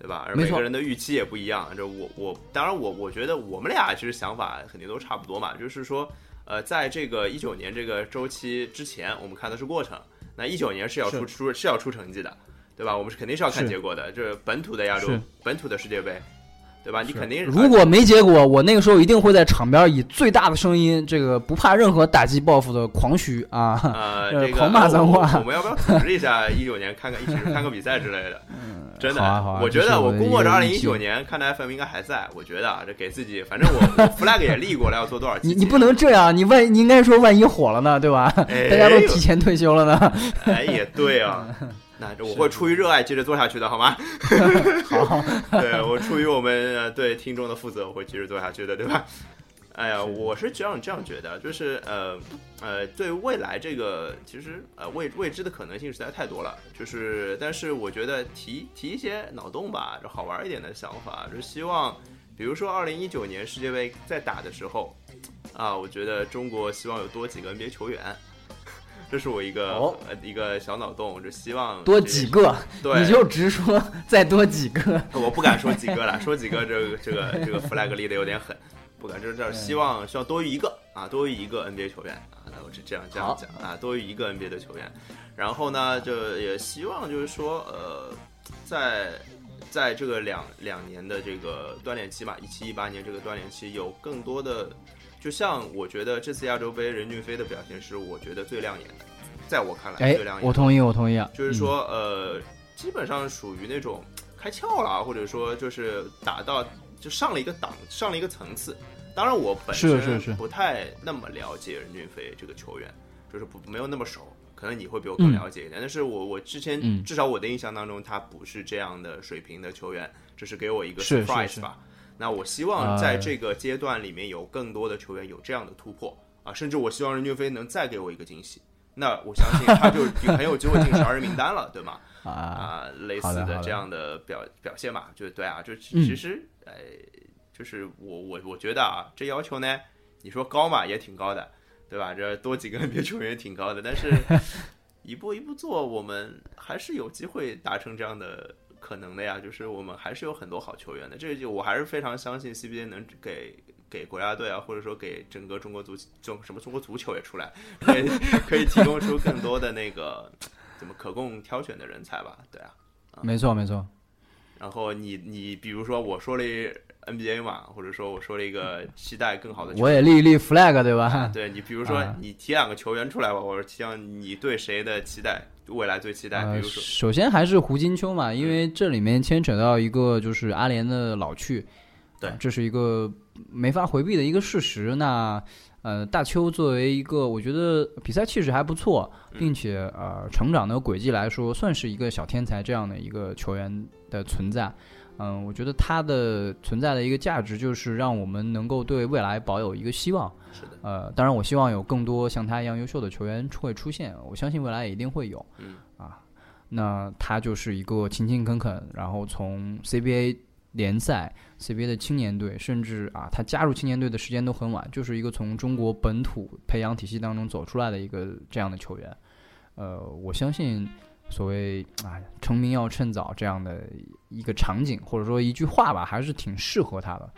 Speaker 1: 对吧？而每个人的预期也不一样。这我我当然我我觉得我们俩其实想法肯定都差不多嘛，就是说，呃，在这个一九年这个周期之前，我们看的是过程，那一九年是要出出是要出成绩的，对吧？我们是肯定是要看结果的，这本土的亚洲本土的世界杯，对吧？你肯定
Speaker 2: 如果没结果，我那个时候一定会在场边以最大的声音，这个不怕任何打击报复的狂嘘啊！
Speaker 1: 呃，
Speaker 2: 呃
Speaker 1: 这个
Speaker 2: 狂骂脏话
Speaker 1: 我我们要不要组织一下一九年看看一起看个比赛之类的？真的，
Speaker 2: 啊啊
Speaker 1: 我觉得我估摸着二零一九年看的 FM 应该还在。我觉得啊，这给自己，反正我我 flag 也立过了，要做多少 期。
Speaker 2: 你你不能这样，你万你应该说万一火了呢，对吧？
Speaker 1: 哎
Speaker 2: 大家都提前退休了呢。
Speaker 1: 哎，也对啊。那这我会出于热爱接着做下去的，好吗？
Speaker 2: 好，
Speaker 1: 对我出于我们呃对听众的负责，我会接着做下去的，对吧？哎呀，我是这样这样觉得，就是呃呃，对未来这个其实呃未未知的可能性实在太多了，就是但是我觉得提提一些脑洞吧，就好玩一点的想法，就希望比如说二零一九年世界杯在打的时候啊，我觉得中国希望有多几个 NBA 球员。这是我一个、
Speaker 2: 哦
Speaker 1: 呃一个小脑洞，就希望
Speaker 2: 多几个，
Speaker 1: 对，
Speaker 2: 你就直说再多几个。
Speaker 1: 我不敢说几个了，说几个这个这个这个 flag 立的有点狠，不敢。这这希望需要多于一个啊，多于一个 NBA 球员啊，那我是这样这样讲啊，多于一个 NBA 的球员。然后呢，就也希望就是说呃，在在这个两两年的这个锻炼期吧，一七一八年这个锻炼期有更多的，就像我觉得这次亚洲杯任骏飞的表现是我觉得最亮眼的，在我看来
Speaker 2: 哎
Speaker 1: 最亮，眼的。
Speaker 2: 我同意，我同意啊。
Speaker 1: 就是说，呃，基本上属于那种开窍了，或者说就是打到就上了一个档，上了一个层次。当然，我本
Speaker 2: 是是
Speaker 1: 不太那么了解任骏飞这个球员，就是不没有那么熟，可能你会比我更了解一点。但是我我之前、
Speaker 2: 嗯
Speaker 1: 至少我的印象当中，他不是这样的水平的球员，这是给我一个
Speaker 2: 是是
Speaker 1: surprise
Speaker 2: 是
Speaker 1: 吧。那我希望
Speaker 2: 呃
Speaker 1: 在这个阶段里面有更多的球员有这样的突破啊，甚至我希望任骏飞能再给我一个惊喜。那我相信他就很有机会进十二人名单了，对吗？
Speaker 2: 啊，
Speaker 1: 啊，类似
Speaker 2: 的
Speaker 1: 这样的表表现嘛，就对啊，就其实，呃，就是我我我觉得啊，这要求呢，你说高嘛，也挺高的，对吧？这多几个 NBA 球员也挺高的，但是 一步一步做，我们还是有机会达成这样的可能的呀，就是我们还是有很多好球员的。这个就我还是非常相信 CBA 能给给国家队啊，或者说给整个中国足中什么中国足球也出来，可以可以提供出更多的那个怎么可供挑选的人才吧？对啊，
Speaker 2: 没错没错。
Speaker 1: 然后你你比如说我说了 NBA 嘛，或者说我说了一个期待更好的，
Speaker 2: 我也立一立 flag 对吧？
Speaker 1: 对你比如说你提两个球员出来吧，我希望你对谁的期待？未来最期待，比如说，
Speaker 2: 首先还是胡金秋嘛，因为这里面牵扯到一个就是阿联的老去，
Speaker 1: 对，
Speaker 2: 这是一个没法回避的一个事实。那呃，大邱作为一个我觉得比赛气势还不错，并且呃成长的轨迹来说，算是一个小天才这样的一个球员的存在。嗯，我觉得他的存在的一个价值就是让我们能够对未来保有一个希望。
Speaker 1: 是的。
Speaker 2: 呃，当然，我希望有更多像他一样优秀的球员会出现。我相信未来也一定会有。
Speaker 1: 嗯。
Speaker 2: 啊，那他就是一个勤勤恳恳，然后从 CBA 联赛、CBA 的青年队，甚至啊，他加入青年队的时间都很晚，就是一个从中国本土培养体系当中走出来的一个这样的球员。呃，我相信。所谓啊，成名要趁早这样的一个场景，或者说一句话吧，还是挺适合他的。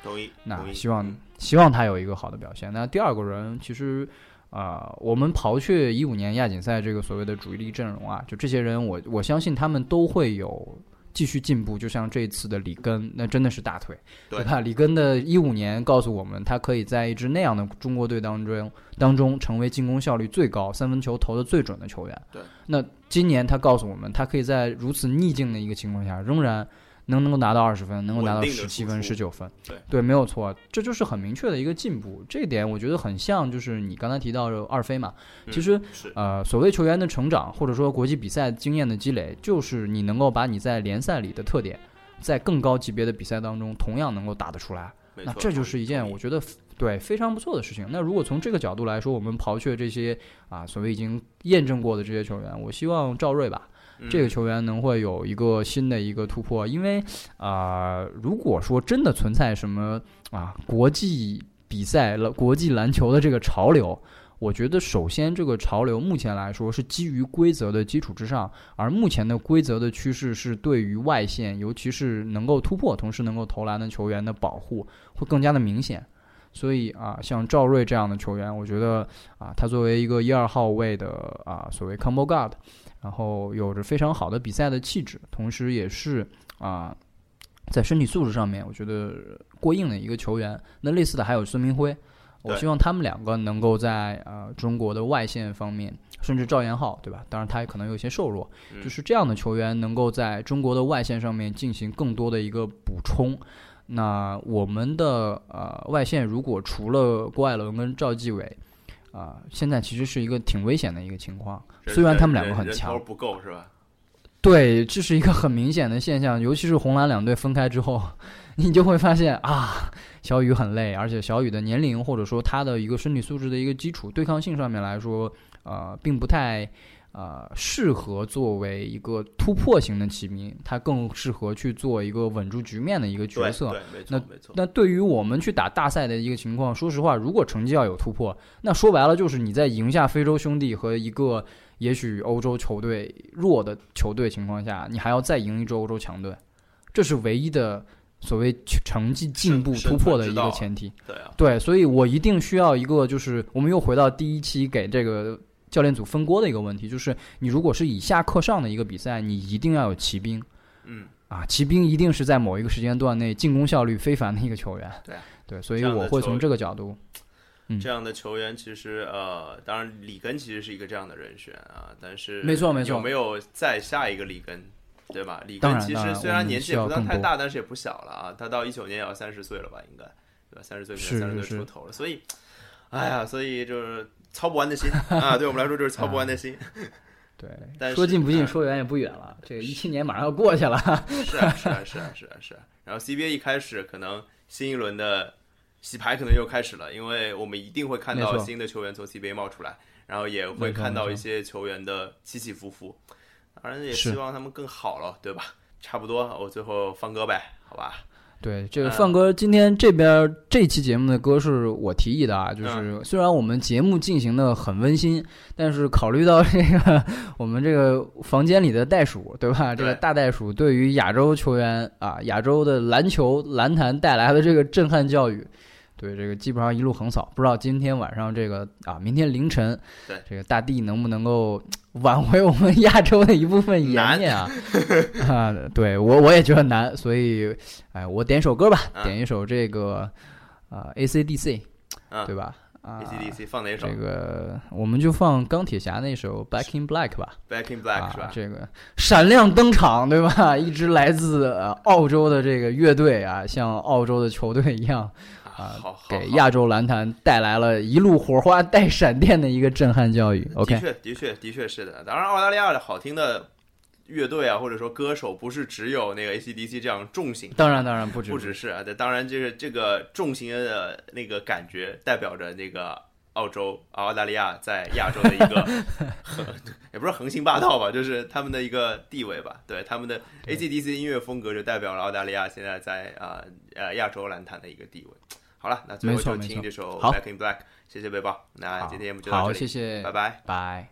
Speaker 2: 那希望希望他有一个好的表现。那第二个人，其实啊，我们刨去一五年亚锦赛这个所谓的主力阵容啊，就这些人，我我相信他们都会有。继续进步，就像这次的里根，那真的是大腿，
Speaker 1: 对
Speaker 2: 吧？里根的一五年告诉我们，他可以在一支那样的中国队当中当中成为进攻效率最高、三分球投的最准的球员。
Speaker 1: 对，
Speaker 2: 那今年他告诉我们，他可以在如此逆境的一个情况下，仍然。能能够拿到二十分，能够拿到十七分、十九分，
Speaker 1: 对
Speaker 2: 对，没有错，这就是很明确的一个进步。这一点我觉得很像，就是你刚才提到的二飞嘛。其实，呃，所谓球员的成长，或者说国际比赛经验的积累，就是你能够把你在联赛里的特点，在更高级别的比赛当中同样能够打得出来。那这就是一件我觉得对非常不错的事情。那如果从这个角度来说，我们刨去这些啊所谓已经验证过的这些球员，我希望赵睿吧。这个球员能会有一个新的一个突破，因为啊，如果说真的存在什么啊国际比赛了国际篮球的这个潮流，我觉得首先这个潮流目前来说是基于规则的基础之上，而目前的规则的趋势是对于外线，尤其是能够突破同时能够投篮的球员的保护会更加的明显。所以啊，像赵睿这样的球员，我觉得啊，他作为一个一二号位的啊所谓 combo guard。然后有着非常好的比赛的气质，同时也是啊，在身体素质上面，我觉得过硬的一个球员。那类似的还有孙明辉，我希望他们两个能够在呃中国的外线方面，甚至赵岩浩，对吧？当然他也可能有些瘦弱，就是这样的球员能够在中国的外线上面进行更多的一个补充。那我们的呃外线如果除了郭艾伦跟赵继伟。啊，现在其实是一个挺危险的一个情况。虽然他们两个很强，
Speaker 1: 不够是吧？
Speaker 2: 对，这是一个很明显的现象。尤其是红蓝两队分开之后，你就会发现啊，小雨很累，而且小雨的年龄或者说他的一个身体素质的一个基础对抗性上面来说，呃，并不太。呃，适合作为一个突破型的骑兵，他更适合去做一个稳住局面的一个角色。
Speaker 1: 对，没错，没错。
Speaker 2: 那对于我们去打大赛的一个情况，说实话，如果成绩要有突破，那说白了就是你在赢下非洲兄弟和一个也许欧洲球队弱的球队情况下，你还要再赢一支欧洲强队，这是唯一的所谓成绩进步突破的一个前提。
Speaker 1: 对啊，
Speaker 2: 对，所以我一定需要一个，就是我们又回到第一期给这个。教练组分锅的一个问题，就是你如果是以下克上的一个比赛，你一定要有骑兵，
Speaker 1: 嗯，
Speaker 2: 啊，骑兵一定是在某一个时间段内进攻效率非凡的一个球员，
Speaker 1: 对。
Speaker 2: 对，所以我会从这个角度，
Speaker 1: 这样的球员其实呃，当然里根其实是一个这样的人选啊，但是
Speaker 2: 没错没错，
Speaker 1: 有没有再下一个里根，对吧？里根其实虽然年纪也不算太大，但是也不小了啊，他到一九年也要三十岁了吧，应该。对吧？三十岁可能三十岁出头了，所以，哎呀，所以就是。操不完的心 啊，对我们来说就是操不完的心。
Speaker 2: 对，但说近不近，说远也不远了。这个一七年马上要过去了。
Speaker 1: 是啊，是啊，是啊，是啊，是啊。然后 CBA 一开始，可能新一轮的洗牌可能又开始了，因为我们一定会看到新的球员从 CBA 冒出来，然后也会看到一些球员的起起伏伏。当然也希望他们更好了，对吧？差不多，我最后放歌呗，好吧。
Speaker 2: 对，这个
Speaker 1: 嗯
Speaker 2: 范哥今天这边这期节目的歌是我提议的啊，就是虽然我们节目进行的很温馨，但是考虑到这个我们这个房间里的袋鼠，对吧？这个大袋鼠对于亚洲球员啊，亚洲的篮球篮坛带来的这个震撼教育。对这个基本上一路横扫，不知道今天晚上这个啊，明天凌晨，
Speaker 1: 对
Speaker 2: 这个大地能不能够挽回我们亚洲的一部分颜面啊？啊，对我我也觉得难，所以，哎，我点首歌吧，
Speaker 1: 嗯
Speaker 2: 点一首这个啊、AC/DC，
Speaker 1: 嗯
Speaker 2: 对吧？啊、
Speaker 1: ACDC 放哪首
Speaker 2: 这个我们就放钢铁侠那首《Back in Black》吧。
Speaker 1: ？Back in Black 是
Speaker 2: 啊
Speaker 1: 吧，？
Speaker 2: 这个闪亮登场，对吧？一支来自呃澳洲的这个乐队啊，像澳洲的球队一样，啊给亚洲篮坛带来了一路火花带闪电的一个震撼教育。
Speaker 1: 的
Speaker 2: OK，
Speaker 1: 确，的确，的确是的。当然，澳大利亚的好听的乐队啊，或者说歌手，不是只有那个 ACDC 这样重型，
Speaker 2: 当然当然不止
Speaker 1: 不只是啊。当然，就是这个重型的那个感觉，代表着那个澳洲、澳大利亚在亚洲的一个，也不是横行霸道吧，就是他们的一个地位吧。对，他们的 ACDC 音乐风格就代表了澳大利亚现在在啊呃亚洲篮坛的一个地位。好了，那最后就听这首
Speaker 2: 好
Speaker 1: Back in Black，谢谢背包。那今天我们就到，这里，
Speaker 2: 谢谢，
Speaker 1: 拜拜。
Speaker 2: 拜。